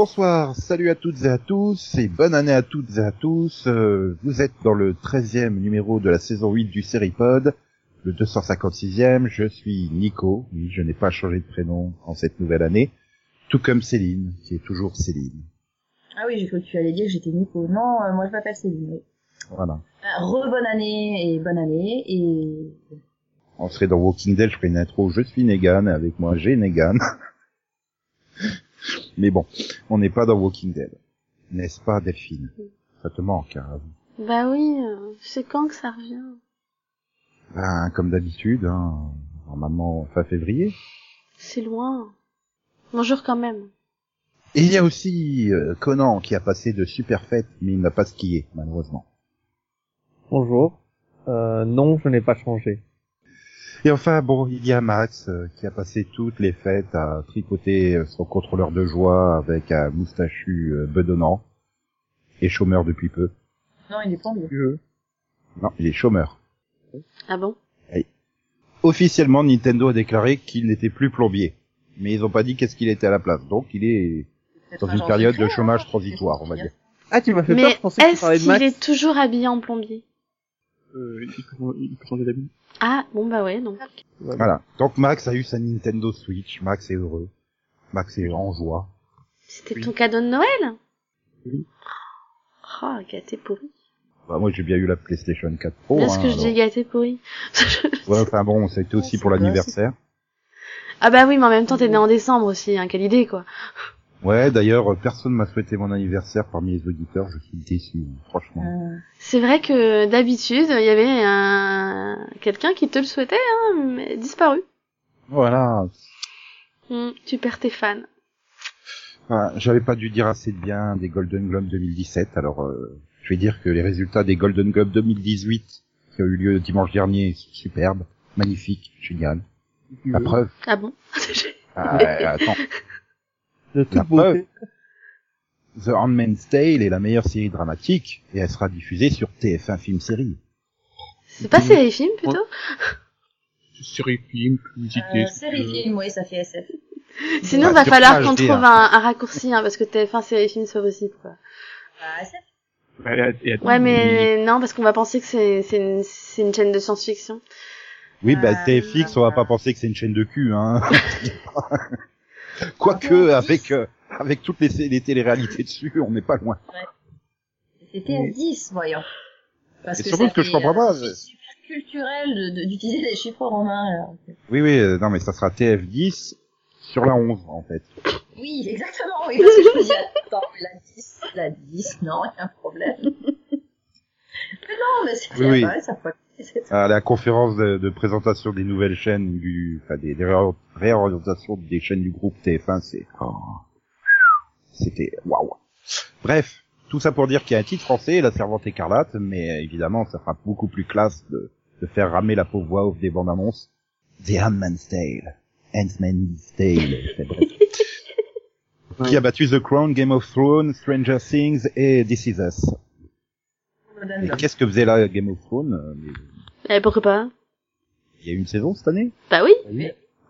bonsoir, salut à toutes et à tous, et bonne année à toutes et à tous. Euh, vous êtes dans le 13e numéro de la saison 8 du Seripod, le 256e. Je suis Nico, oui, je n'ai pas changé de prénom en cette nouvelle année, tout comme Céline, qui est toujours Céline. Ah oui, j'ai cru que tu allais dire que j'étais Nico. Non, euh, moi je m'appelle Céline. oui. Voilà. Euh, Re-bonne année et bonne année et... On serait dans Walking Dead, je ferais une intro, je suis Negan, et avec moi j'ai Negan. Mais bon, on n'est pas dans Walking Dead. N'est-ce pas Delphine? Ça te manque, hein Bah oui, euh, c'est quand que ça revient? Ben, comme d'habitude, hein, normalement fin février. C'est loin. Bonjour quand même. Et il y a aussi euh, Conan qui a passé de super fêtes, mais il n'a pas skié, malheureusement. Bonjour. Euh, non, je n'ai pas changé. Et enfin, bon, il y a Max euh, qui a passé toutes les fêtes à tricoter euh, son contrôleur de joie avec un moustachu euh, bedonnant et chômeur depuis peu. Non, il est plombier. Non, il est chômeur. Ah bon? Officiellement, Nintendo a déclaré qu'il n'était plus plombier. Mais ils ont pas dit qu'est-ce qu'il était à la place. Donc, il est dans un une période de chômage transitoire, on va dire. Ah, tu m'as fait peur, Mais je pensais que tu parlais est-ce de Max. qu'il est toujours habillé en plombier? Euh, il peut, il peut changer d'habit. Ah, bon bah ouais, donc. Voilà. Donc, Max a eu sa Nintendo Switch. Max est heureux. Max est en joie. C'était Oui. ton cadeau de Noël? Oui. Oh, gâté pourri. Bah, moi, j'ai bien eu la PlayStation 4 Pro. Bien ce hein, que je alors. dis gâté pourri. Ouais, enfin bon, ça a été aussi c'est pour l'anniversaire. ah bah oui, mais en même temps t'es né en décembre aussi, hein, quelle idée quoi. Ouais, d'ailleurs, personne m'a souhaité mon anniversaire parmi les auditeurs. Je suis déçu, franchement. Euh, C'est vrai que d'habitude, il y avait un... quelqu'un qui te le souhaitait, hein, mais disparu. Voilà. Hmm, tu perds tes fans. Voilà, J'avais pas dû dire assez de bien des Golden Globes 2017, alors euh, je vais dire que les résultats des Golden Globes 2018 qui ont eu lieu dimanche dernier sont superbes, magnifiques, génial. La preuve. Ah bon? Ah, attends, De toute La beauté. The Handmaid's Tale est la meilleure série dramatique et elle sera diffusée sur TF1 Film Série. C'est pas série film plutôt Série film, publicité. euh, série film, oui, ça fait SF. Sinon, Ouais, va falloir qu'on trouve hein. un, un raccourci, hein, parce que TF1 série film c'est pas possible quoi. Bah, SF. Bah, Ouais, mais non, parce qu'on va penser que c'est une, une chaîne de science-fiction. Oui, bah Euh, TFX, on va pas penser que c'est une chaîne de cul, hein. Quoique, avec euh, avec toutes les, les téléréalités dessus, on n'est pas loin. C'était à 10, voyons. Parce Et surtout, ce que je comprends pas, euh, super culturel d'utiliser des chiffres romains. alors. Oui, oui, euh, non, mais ça sera TF10 sur la 11, en fait. Oui, exactement, oui, parce que je me dis, attends, mais la 10, la 10, non, il y a un problème. mais non, mais c'est Oui, oui. ça peut À la conférence de, de présentation des nouvelles chaînes du, enfin, des, des réor- réorientations des chaînes du groupe TF1, c'est, oh, c'était, waouh. Bref, tout ça pour dire qu'il y a un titre français, La Servante écarlate, mais évidemment, ça fera beaucoup plus classe de, de faire ramer la pauvre voix off des bandes annonces. The Handmaid's Tale. Handmaid's Tale, c'est bref. Qui a battu The Crown, Game of Thrones, Stranger Things et This Is Us. Mais qu'est-ce que faisait là Game of Thrones euh, mais Eh, pourquoi pas Il y a eu une saison cette année? Bah oui,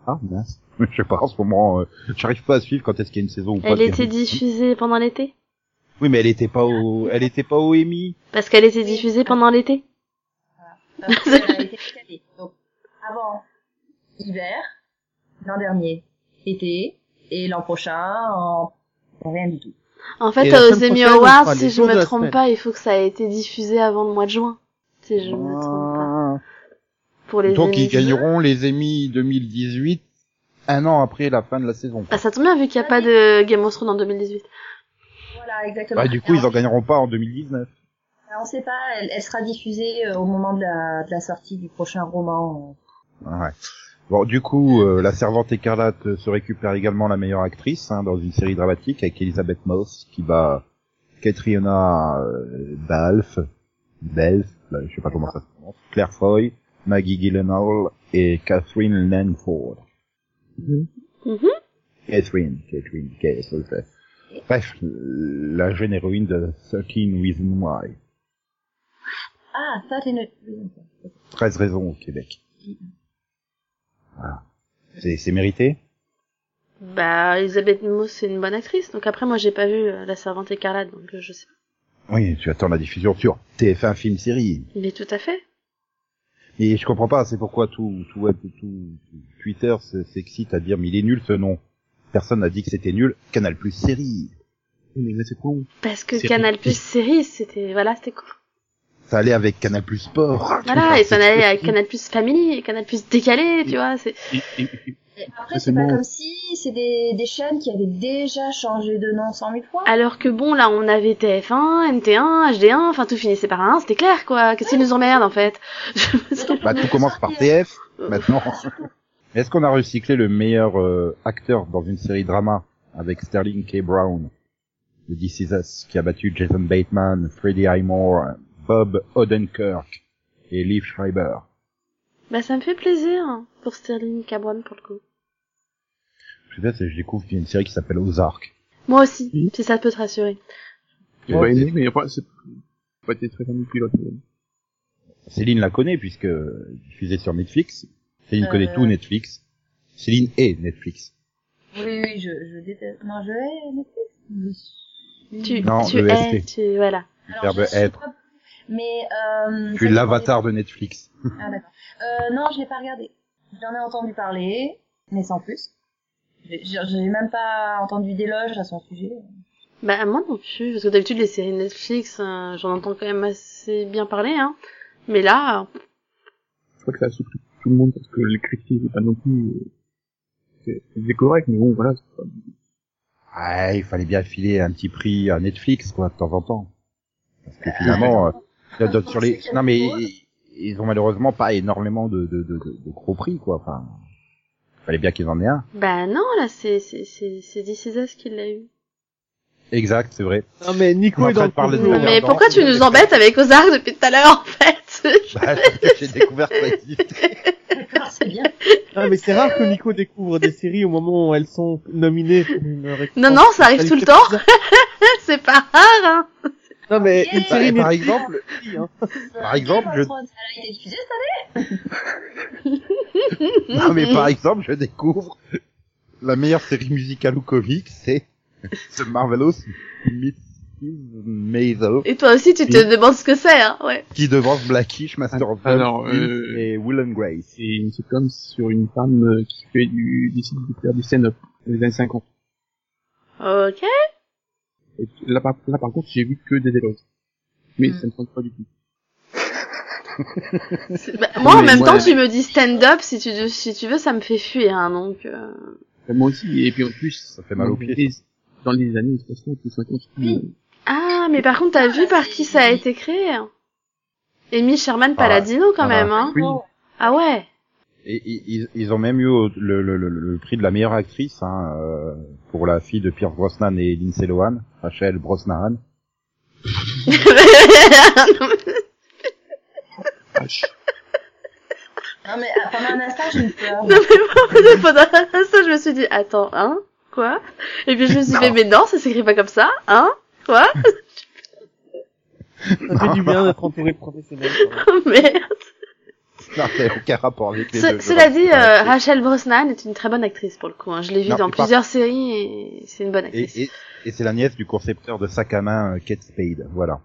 Ah, mince. Je sais pas, en ce moment, euh, j'arrive pas à suivre quand est-ce qu'il y a une saison ou pas. elle était diffusée pendant l'été. Oui, mais elle était pas au, elle était pas au Emmy. Parce qu'elle était diffusée pendant l'été. Parce qu'elle a été décalée. Donc, avant hiver, l'an dernier, été, et l'an prochain, en rien du tout. En fait, aux Emmy Awards, si je me trompe semaine. pas, il faut que ça ait été diffusé avant le mois de juin. Si je me trompe pas. Pour les Donc Emmy. ils gagneront les Emmy 2018 un an après la fin de la saison. Bah, ça tombe bien vu qu'il n'y a pas de Game of Thrones en 2018. Voilà, exactement. Bah, du coup, ils en gagneront pas en 2019. On sait pas, elle, elle sera diffusée euh, au moment de la, de la sortie du prochain roman. Ouais. Bon, du coup, euh, la servante écarlate se récupère également la meilleure actrice hein, dans une série dramatique avec Elizabeth Moss qui bat Katrina euh, Balfe, Belf, là, je sais pas comment ça se prononce, Claire Foy, Maggie Gyllenhaal et Catherine Langford. Mhm. Catherine, Catherine, Catherine. Bref, la jeune héroïne de 13 Reasons Why. Ah, 13 Reasons. 13 raisons au Québec. Voilà. C'est, c'est mérité? Bah, Elisabeth Moss, c'est une bonne actrice. Donc après, moi, j'ai pas vu euh, La Servante écarlate, donc euh, je sais pas. Oui, tu attends la diffusion sur TF1 film série. Mais tout à fait. Et je comprends pas, c'est pourquoi tout, tout, web- tout, Twitter se- s'excite à dire mais il est nul ce nom. Personne n'a dit que c'était nul. Canal Plus série. Mais là, c'est con. Parce que Série. Canal Plus série, c'était, voilà, c'était cool. Ça allait avec Canal Plus Sport. Voilà, et ça allait avec Canal Plus Family, Canal Plus décalé, tu vois, c'est... Après, c'est c'est pas bon. comme si c'est des, des chaînes qui avaient déjà changé de nom cent mille fois. Alors que bon, là, on avait TF1, MT1, HD1, enfin tout finissait par un, c'était clair, quoi. Qu'est-ce qu'ils nous emmerdent, en fait? Bah tout commence par TF maintenant. Est-ce qu'on a recyclé le meilleur euh, acteur dans une série drama avec Sterling K. Brown de This Is Us qui a battu Jason Bateman, Freddie Highmore, Bob Odenkirk et Liv Schreiber. Bah, ça me fait plaisir, pour Sterling Cabron, pour le coup. Je sais pas je découvre qu'il y a une série qui s'appelle Ozark. Moi aussi, Oui. si ça peut te rassurer. j'ai pas aimé, mais après, c'est pas été très pilote. Céline la connaît puisque diffusée sur Netflix. Céline Euh. connaît tout Netflix. Céline est Netflix. Oui, oui, je, je déteste. Non, je hais Netflix. Je suis- Tu, Non, tu le es, ST. tu, voilà. Alors, je suis être. pas- Mais, euh... Tu es l'avatar de Netflix. Ah, d'accord. Euh, non, je l'ai pas regardé. J'en ai entendu parler, mais sans plus. J'ai même pas entendu d'éloge à son sujet. Bah, moi non plus, parce que d'habitude, les séries Netflix, euh, j'en entends quand même assez bien parler, hein. Mais là, euh, Je crois que ça a surpris tout le monde parce que les critiques, c'est pas non plus, euh, c'est correct, mais bon, voilà, pas, Ah, il fallait bien filer un petit prix à Netflix, quoi, de temps en temps. Parce que finalement, il y a d'autres sur les, non mais ils, ont malheureusement pas énormément de, de, de, de- de gros prix, quoi. Enfin, il fallait bien qu'ils en aient un. bah non, là, c'est, c'est, c'est, c'est Us qui l'a eu. Exact, c'est vrai. Non mais Nico est est en train dans de le parler de Mais pourquoi tu nous embêtes avec Ozark depuis tout à l'heure, en fait Bah, j'ai découvert ça. D'accord, c'est bien. Ah mais c'est rare que Nico découvre des séries au moment où elles sont nominées pour une récompense. Non, non, ça arrive tout le temps. c'est pas rare, hein. Non mais une Bah, Bah, série et par exemple, oui, hein. Par exemple, je- Game of Thrones, Elle a été diffusée cette année non mais par exemple, je découvre la meilleure série musicale ou comique, c'est The Marvelous Mrs. Maisel, Et toi aussi, tu te demandes ce que c'est, hein, ouais. qui devance Blackish, Master of None, Alors, euh, et Will and Grace. c'est une sitcom sur une femme euh, qui fait du, décide de faire du stand-up dans les années 50. Ok. Et là, par, là, par contre, j'ai vu que des éloges. Mais Hmm. ça me tente pas du tout. Bah, moi, en même moi- temps, tu me dis stand-up, si tu, si tu veux, ça me fait fuir, hein, donc... euh, Enfin, moi aussi, et puis en plus, Ça fait mal aux dans pieds. Dans les années 60 ou 50, Oui. Ah, mais par contre, t'as vu par qui ça a été créé? Amy Sherman Paladino, quand Ah, même, hein oui. Ah ouais Et et- ils, ils ont même eu le, le, le, le prix de la meilleure actrice hein, euh, pour la fille de Pierce Brosnan et Lindsay Lohan, Rachel Brosnahan. vache. Non, mais ah, pendant un instant, j'ai eu peur. Non mais moi, pendant ça, je me suis dit, attends, hein Quoi? Et puis je me suis dit, mais non, ça s'écrit pas comme ça, hein Quoi? Ça fait du bien d'être entouré de professionnels. Oh, Merde Non, aucun rapport avec les Ce- deux. Cela dit, euh, Rachel Brosnan est une très bonne actrice pour le coup. Hein. Je l'ai vue dans plusieurs séries et c'est une bonne actrice. et, et c'est la nièce du concepteur de sac à main euh, Kate Spade, voilà.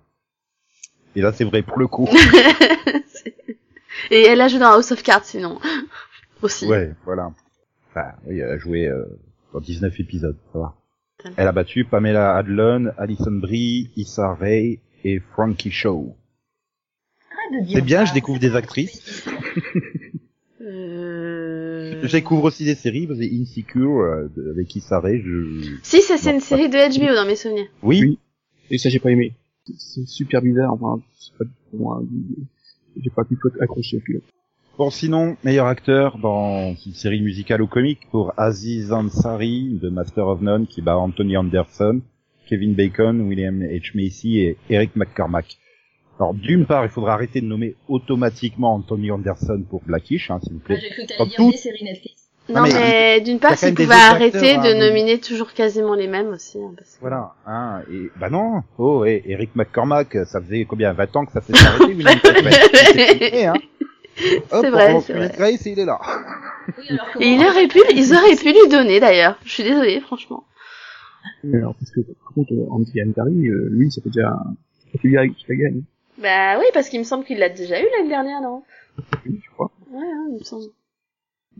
Et là, c'est vrai pour le coup. et elle a joué dans House of Cards sinon. Aussi. ouais, voilà. Enfin, oui, elle a joué euh, dans 19 épisodes, ça va. Elle a battu Pamela Adlon, Alison Brie, Issa Rae et Frankie Shaw. Arrête de dire C'est bien, ça. je découvre des actrices. Euh... Je découvre aussi des séries, vous avez Insecure euh, avec Issa Rae, je... Si, ça c'est une pas- série de HBO dans mes souvenirs. Oui, Oui. Et ça, j'ai pas aimé. C'est- super bizarre, enfin, c'est pas pour moi. J'ai pas du tout accroché au pilote. Bon, sinon, meilleur acteur dans une série musicale ou comique pour Aziz Ansari de Master of None qui bat Anthony Anderson, Kevin Bacon, William H. Macy et Eric McCormack. Alors, d'une part, il faudra arrêter de nommer automatiquement Anthony Anderson pour Blackish, hein, s'il vous Ah, plaît. J'ai cru que Dans t'allais dire tout- des séries Netflix. Non, mais mais, d'une part, des pouvaient autres arrêter acteurs, de hein, mais- nominer toujours quasiment les mêmes aussi. hein, parce que- Voilà, hein, et bah non, oh, et Eric McCormack, ça faisait combien, 20 ans que ça s'est arrêté, William hein. Hop, C'est vrai, on c'est vrai. Grace, il est là. Oui, alors que Et il aurait pu, ils auraient pu lui donner d'ailleurs. Je suis désolée, franchement. Mais alors, parce que, par contre, euh, Andy Antari, euh, lui, ça fait déjà, ça fait bien qu'il la gagne, Bah oui, parce qu'il me semble qu'il l'a déjà eu l'année dernière, non je crois. Ouais, hein, il me semble.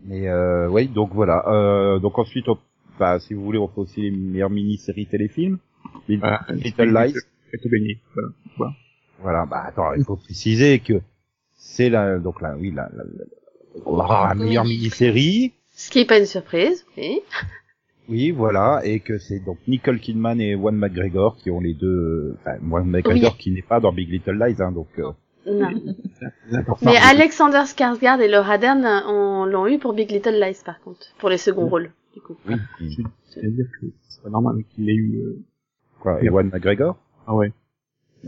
Mais euh, oui, donc voilà. Euh, donc ensuite, on- bah, si vous voulez, on fait aussi les meilleures mini-séries téléfilms. Les- Voilà. Little Lies. Elle te gagner. Voilà. Voilà. Voilà, bah attends, il faut préciser que c'est la, donc là, oui, la, la, la- la meilleure mini-série. Ce qui est pas une surprise, oui. Oui, voilà, et que c'est donc Nicole Kidman et Juan McGregor qui ont les deux, enfin, Juan McGregor qui n'est pas dans Big Little Lies, hein, donc, euh, Non. Mais Alexander Skarsgård et Laura Dern on l'ont eu pour Big Little Lies par contre, pour les seconds rôles. Du coup. oui, C'est-à-dire que c'est pas normal qu'il ait eu, euh... quoi, et Juan McGregor? ah ouais.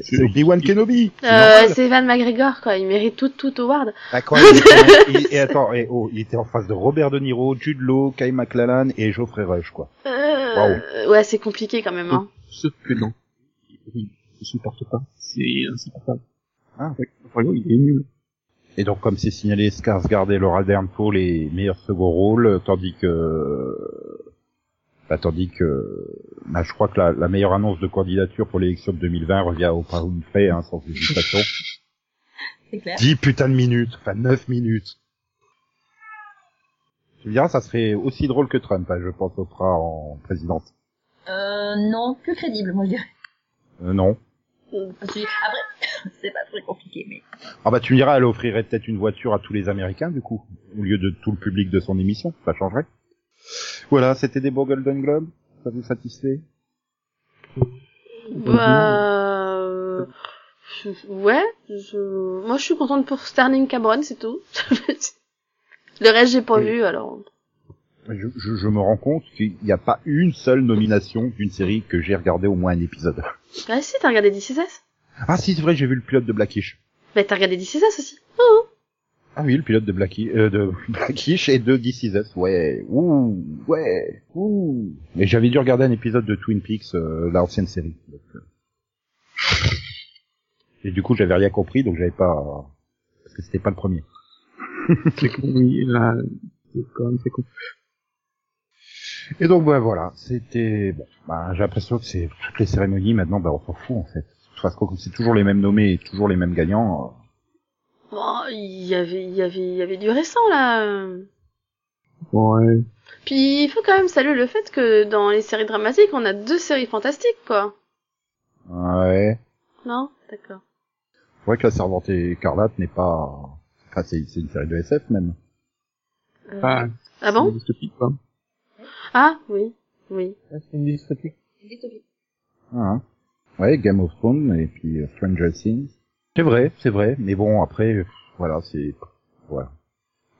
C'est Obi-Wan Kenobi! c'est Euh, c'est Evan McGregor quoi, il mérite tout tout award. Ah, quoi, il était- il- et attends, et, oh, il était en face de Robert De Niro, Jude Law, Kyle MacLachlan et Geoffrey Rush, quoi. Euh, ouais, c'est compliqué quand même. Hein. Sauf que non. Il ne supporte pas. C'est insupportable. Ah. Ouais. Enfin, il est nul. Et donc, comme c'est signalé, Skarsgård et Laura Dern pour les meilleurs seconds rôles, tandis que, bah, tandis que, bah, je crois que la, la meilleure annonce de candidature pour l'élection de 2020 revient au pas Winfrey, hein, sans hésitation. c'est clair. 10 putains de minutes, enfin 9 minutes. Tu me diras, ça serait aussi drôle que Trump, hein, je pense, Oprah en présidente. Euh, non, plus crédible, moi je dirais. Euh, non. Que- Après, c'est pas très compliqué, mais. Ah bah tu me diras, elle offrirait peut-être une voiture à tous les Américains du coup, au lieu de tout le public de son émission, ça changerait. Voilà, c'était des beaux Golden Globes, ça vous satisfait Bah, euh, ouais, je... moi je suis contente pour Sterling Cabron, c'est tout. Le reste j'ai pas Oui. vu alors. je, je, je me rends compte qu'il n'y a pas une seule nomination d'une série que j'ai regardé au moins un épisode. Bah si, t'as regardé Us? Ah si, c'est vrai, j'ai vu le pilote de Blackish. Bah t'as regardé Us aussi. Oh. Ah oui, le pilote de Blackish, euh, de Blackish et de This Is Us, ouais, ouh, ouais, ouh. Mais j'avais dû regarder un épisode de Twin Peaks, euh, l'ancienne série. donc, euh. Et du coup, j'avais rien compris, donc j'avais pas, parce que c'était pas le premier. C'est con, là, c'est même, c'est con. Et donc, bah, voilà, c'était, bon, bah, j'ai l'impression que c'est toutes les cérémonies, maintenant, bah, on s'en fout, en fait. Parce que c'est toujours les mêmes nommés et toujours les mêmes gagnants. Bon, il y avait, il y avait, il y avait du récent là. Ouais. Puis il faut quand même saluer le fait que dans les séries dramatiques, on a deux séries fantastiques quoi. Ouais. Non? D'accord. C'est vrai que la servante écarlate n'est pas, enfin, c'est, c'est une série de SF, même. Euh, Ah, ah bon? C'est dystopique, quoi. Ah oui, oui. Ah, C'est une dystopie. Ah, ouais, Game of Thrones et puis euh, Stranger Things. C'est vrai, c'est vrai, mais bon, après, voilà, c'est, voilà.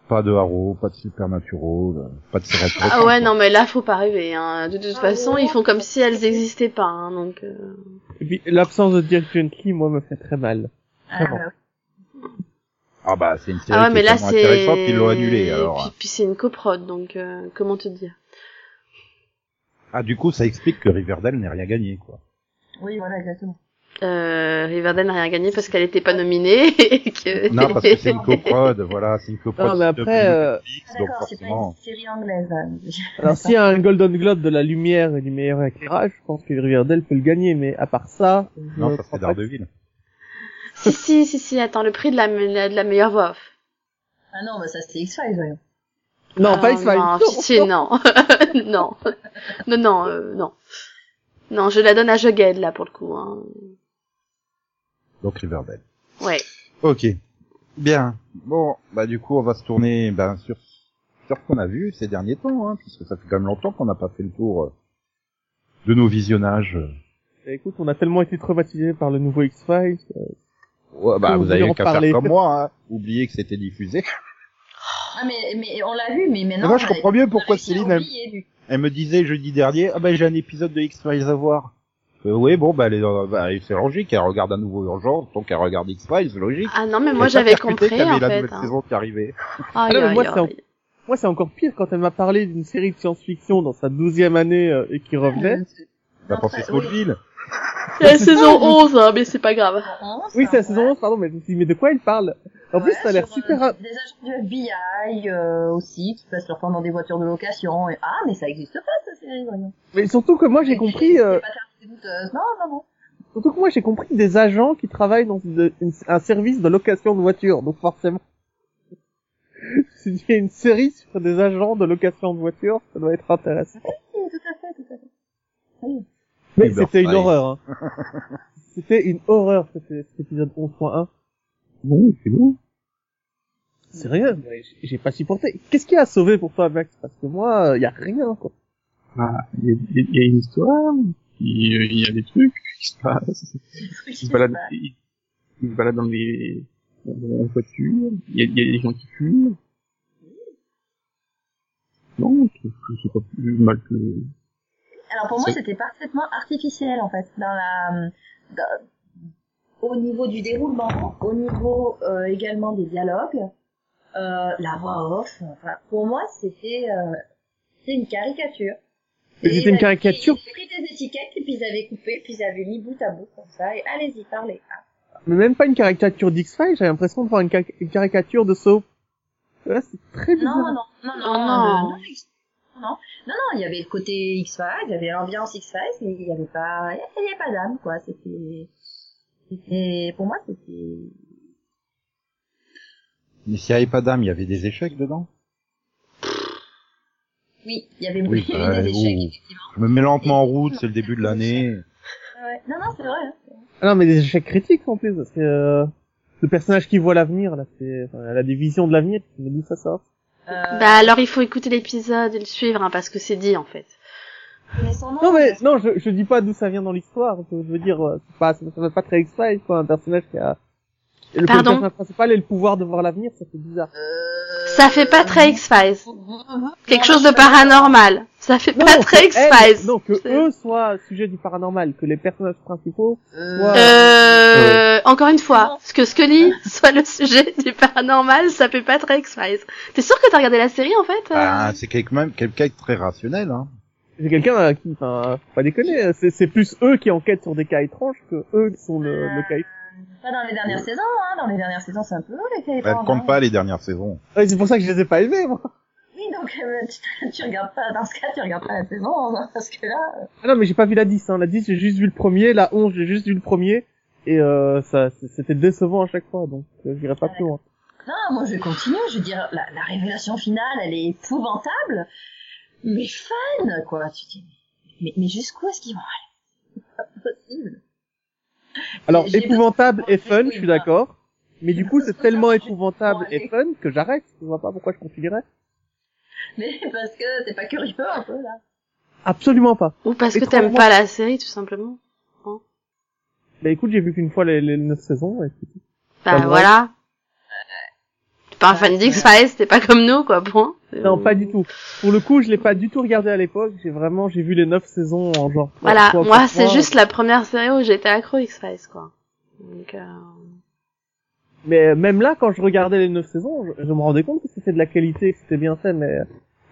Pas de Arrow, pas de Supernatural, euh, pas de série Ah ouais, non mais là faut pas rêver. Hein. De toute façon, ils font comme si elles existaient pas. Hein, donc. euh, Et puis, l'absence de Dirk Gently, moi, me fait très mal. Ah, bon. bah, Ah bah, c'est une série Ah ouais, qui mais est là tellement intéressante c'est. qu'ils l'ont annulée, alors. Puis, puis c'est une coprode, donc euh, comment te dire? Ah, du coup, ça explique que Riverdale n'ait rien gagné, quoi. oui, voilà, exactement. Euh, Riverdale n'a rien gagné parce qu'elle était pas nominée et que. Non, parce que c'est une coprode, voilà, c'est une coprode. Non, mais après, euh, Netflix, Ah, donc D'accord, c'est pas forcément. une série anglaise. hein. Alors, s'il y a un Golden Globe de la lumière et du meilleur éclairage, je pense que Riverdale peut le gagner, mais à part ça, Non, ça serait Daredevil. si si si si. Attends, le prix de la de la meilleure voix off. Ah non, bah ça c'est X-Files, voyons. que- Non, Ah, pas X-Files. Non, pitié, non. non. Non, non, euh, non. Non, je la donne à Jughead, là, pour le coup. Hein. Donc Riverdale. Ouais. Ok. Bien. Bon, bah du coup, on va se tourner ben, sur, sur ce qu'on a vu ces derniers temps, hein, puisque ça fait quand même longtemps qu'on n'a pas fait le tour euh, de nos visionnages. Eh, Écoute, on a tellement été traumatisés par le nouveau X-Files. euh, Ouais, bah Vous avez qu'à faire comme moi, hein. oublier que c'était diffusé. Ah mais, mais on l'a vu, mais maintenant... Moi, je comprends mieux pourquoi Céline, elle, elle me disait jeudi dernier, ah ben j'ai un épisode de X-Files à voir. Euh, oui, bon, bah, elle est dans- bah, c'est logique, elle regarde un nouveau Urgence, donc elle regarde X-Files, c'est logique. Ah non, mais moi, j'avais compris, qu'il y avait en la fait. nouvelle hein. saison qui arrivait. Ah non, mais moi, c'est en- aïe. moi c'est encore pire quand elle m'a parlé d'une série de science-fiction dans sa douzième année euh, et qui revenait. T'as Non, pensé. Smallville La saison 11, hein, mais c'est pas grave. Oui, c'est la saison 11, pardon, mais je me suis dit, mais de quoi il parle? En plus, ça a l'air sur, super... euh, Des agents du FBI euh, aussi, qui passent leur temps dans des voitures de location. Et... Ah, mais ça existe pas, cette série, voyons. Mais surtout que moi j'ai compris... c'est- euh, c'est douteuse. Non, non, non. Surtout que moi j'ai compris des agents qui travaillent dans une- une- un service de location de voitures, donc forcément. S'il y a une série sur des agents de location de voitures, ça doit être intéressant. Oui, tout à fait, tout à fait. Oui. Mais c'était une horreur. Hein. c'était une horreur cet, épisode 11.1. Non, c'est bon. C'est rien, mais j'ai- pas supporté. Qu'est-ce qui a sauvé pour toi, Max? Parce que moi, il y a rien, quoi. Ah, il y, a- il y a une histoire, il y a- il y a des trucs qui se passent. Qui se balade, se passe. il, il se balade dans les, dans la voiture, il y a, il y a des gens qui fument. Non, c'est pas plus mal que... Alors pour moi, c'était parfaitement artificiel en fait, dans la, dans- au niveau du déroulement, au niveau euh, également des dialogues, euh, la voix off. Enfin, pour moi, c'était euh, c'était une caricature. Et c'était ils une avaient caricature. pris- Ils avaient pris des étiquettes et puis ils avaient coupé, puis ils avaient mis bout à bout comme ça. Et allez-y, parlez. Ah. Mais même pas une caricature d'X-Files, j'ai l'impression de voir une, cari- une caricature de Soap. Là, c'est très bizarre. Non, non, non, non, Oh non, non. non, non, non, non, il y avait le côté X-Files, il y avait l'ambiance X-Files, mais il y avait pas, il y avait pas d'âme, quoi. C'était, c'était, pour moi, c'était, Mais s'il n'y avait pas d'âme, il y avait des échecs dedans? Oui, il y avait, Oui, il y avait bah, des échecs, ouh. effectivement. Je me mets lentement en route, c'est le début de l'année. Ouais. Non, non, c'est vrai. hein. Ah non, mais des échecs critiques en plus, parce que euh, le personnage qui voit l'avenir, là, c'est, enfin, elle a des visions de l'avenir, mais d'où ça sort Euh, Bah alors il faut écouter l'épisode et le suivre, hein, parce que c'est dit en fait. mais son nom, Non mais non, je, je dis pas d'où ça vient dans l'histoire. Je veux dire, euh, c'est pas, ça va pas très X-Files, quoi, un personnage qui a le Pardon personnage principal et le pouvoir de voir l'avenir, ça fait bizarre. euh, Ça fait pas très X-Files. Mhm. Quelque chose de paranormal. Ça fait Non, pas très elle- X-Files. Non, que eux soient sujet du paranormal, que les personnages principaux. Euh, Euh, encore une fois, ce que Scully soit le sujet du paranormal, ça fait pas très X-Files. T'es sûr que t'as regardé la série en fait euh Ah, c'est quand même quelqu'un de très rationnel, hein. C'est quelqu'un euh, qui, enfin, pas déconner, c'est c'est plus eux qui enquêtent sur des cas étranges que eux qui sont le, le cas étrange. Pas dans les dernières saisons, hein. Dans les dernières saisons, c'est un peu les cas Elle étranges, compte hein. pas les dernières saisons. Ouais, c'est pour ça que je les ai pas aimés, moi. Oui, donc, euh, tu, tu regardes pas, dans ce cas, tu regardes pas la saison, hein, parce que là, euh, Ah non, mais j'ai pas vu la 10, hein. La 10, j'ai juste vu le premier, la 11, j'ai juste vu le premier. Et euh, ça, c'était décevant à chaque fois, donc euh, j'irai pas plus loin. Non, moi je vais continuer. Je veux dire, la, la révélation finale, elle est épouvantable, mais fun, quoi. Tu te dis, mais, mais jusqu'où est-ce qu'ils vont aller? C'est pas possible. Alors, épouvantable et fun, je suis d'accord. Mais du coup, c'est tellement épouvantable Bon, et fun que j'arrête. Je vois pas pourquoi je continuerais. Mais parce que t'es pas curieux un peu là. Absolument pas. Ou parce que t'aimes pas la série, tout simplement. Bah écoute, j'ai vu qu'une fois les, les 9 saisons. Et... Bah voilà. T'es pas un fan d'X-Files, t'es pas comme nous, quoi, point. Non, pas du tout. Pour le coup, je l'ai pas du tout regardé à l'époque. J'ai vraiment, j'ai vu les 9 saisons en genre. Voilà, moi c'est juste la première série où j'étais accro X-Files, quoi. Donc, euh... Mais même là, quand je regardais les 9 saisons, je, je me rendais compte que c'était de la qualité, que c'était bien fait, mais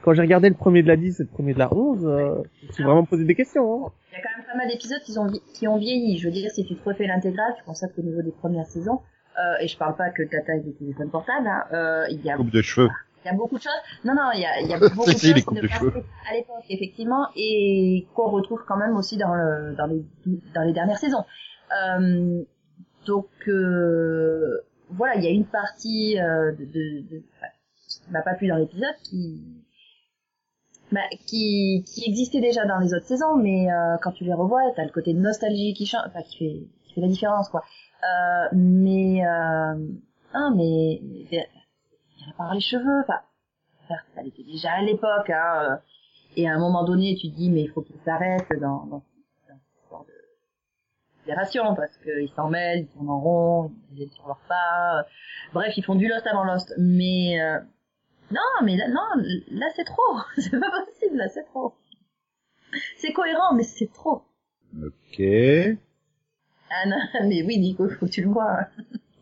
quand j'ai regardé le premier de la 10 et le premier de la 11, euh, je me suis vraiment posé des questions. Hein. Il y a quand même pas mal d'épisodes qui ont, vi- qui ont vieilli. Je veux dire, si tu te refais l'intégrale, tu constates qu'au niveau des premières saisons, euh, et je parle pas que de la taille des téléphones portables, hein, euh, il y a Coupe de cheveux. Il y a beaucoup de choses. Non, non, il y a, il y a beaucoup de Si, choses qui de à l'époque, effectivement, et qu'on retrouve quand même aussi dans, le, dans, les, dans les dernières saisons. Euh, donc, euh, voilà, il y a une partie euh, de, de, de, enfin, qui m'a pas plu dans l'épisode qui, bah, qui, qui existait déjà dans les autres saisons, mais euh, quand tu les revois, t'as le côté nostalgie qui change, enfin, qui fait, qui fait la différence, quoi. Euh, mais, euh, ah, mais, part les cheveux, enfin, ça l'était déjà à l'époque, hein, euh, et à un moment donné, tu te dis, mais il faut qu'ils s'arrêtent dans, dans, dans ce genre de fédération, parce qu'ils s'en mêlent, ils tournent en rond, ils viennent sur leur pas, euh, bref, ils font du Lost avant Lost, mais, euh, non, mais là, non, là c'est trop, c'est pas possible, là c'est trop. C'est cohérent, mais c'est trop. Ok. Ah non, mais oui, Nico, faut que tu le vois.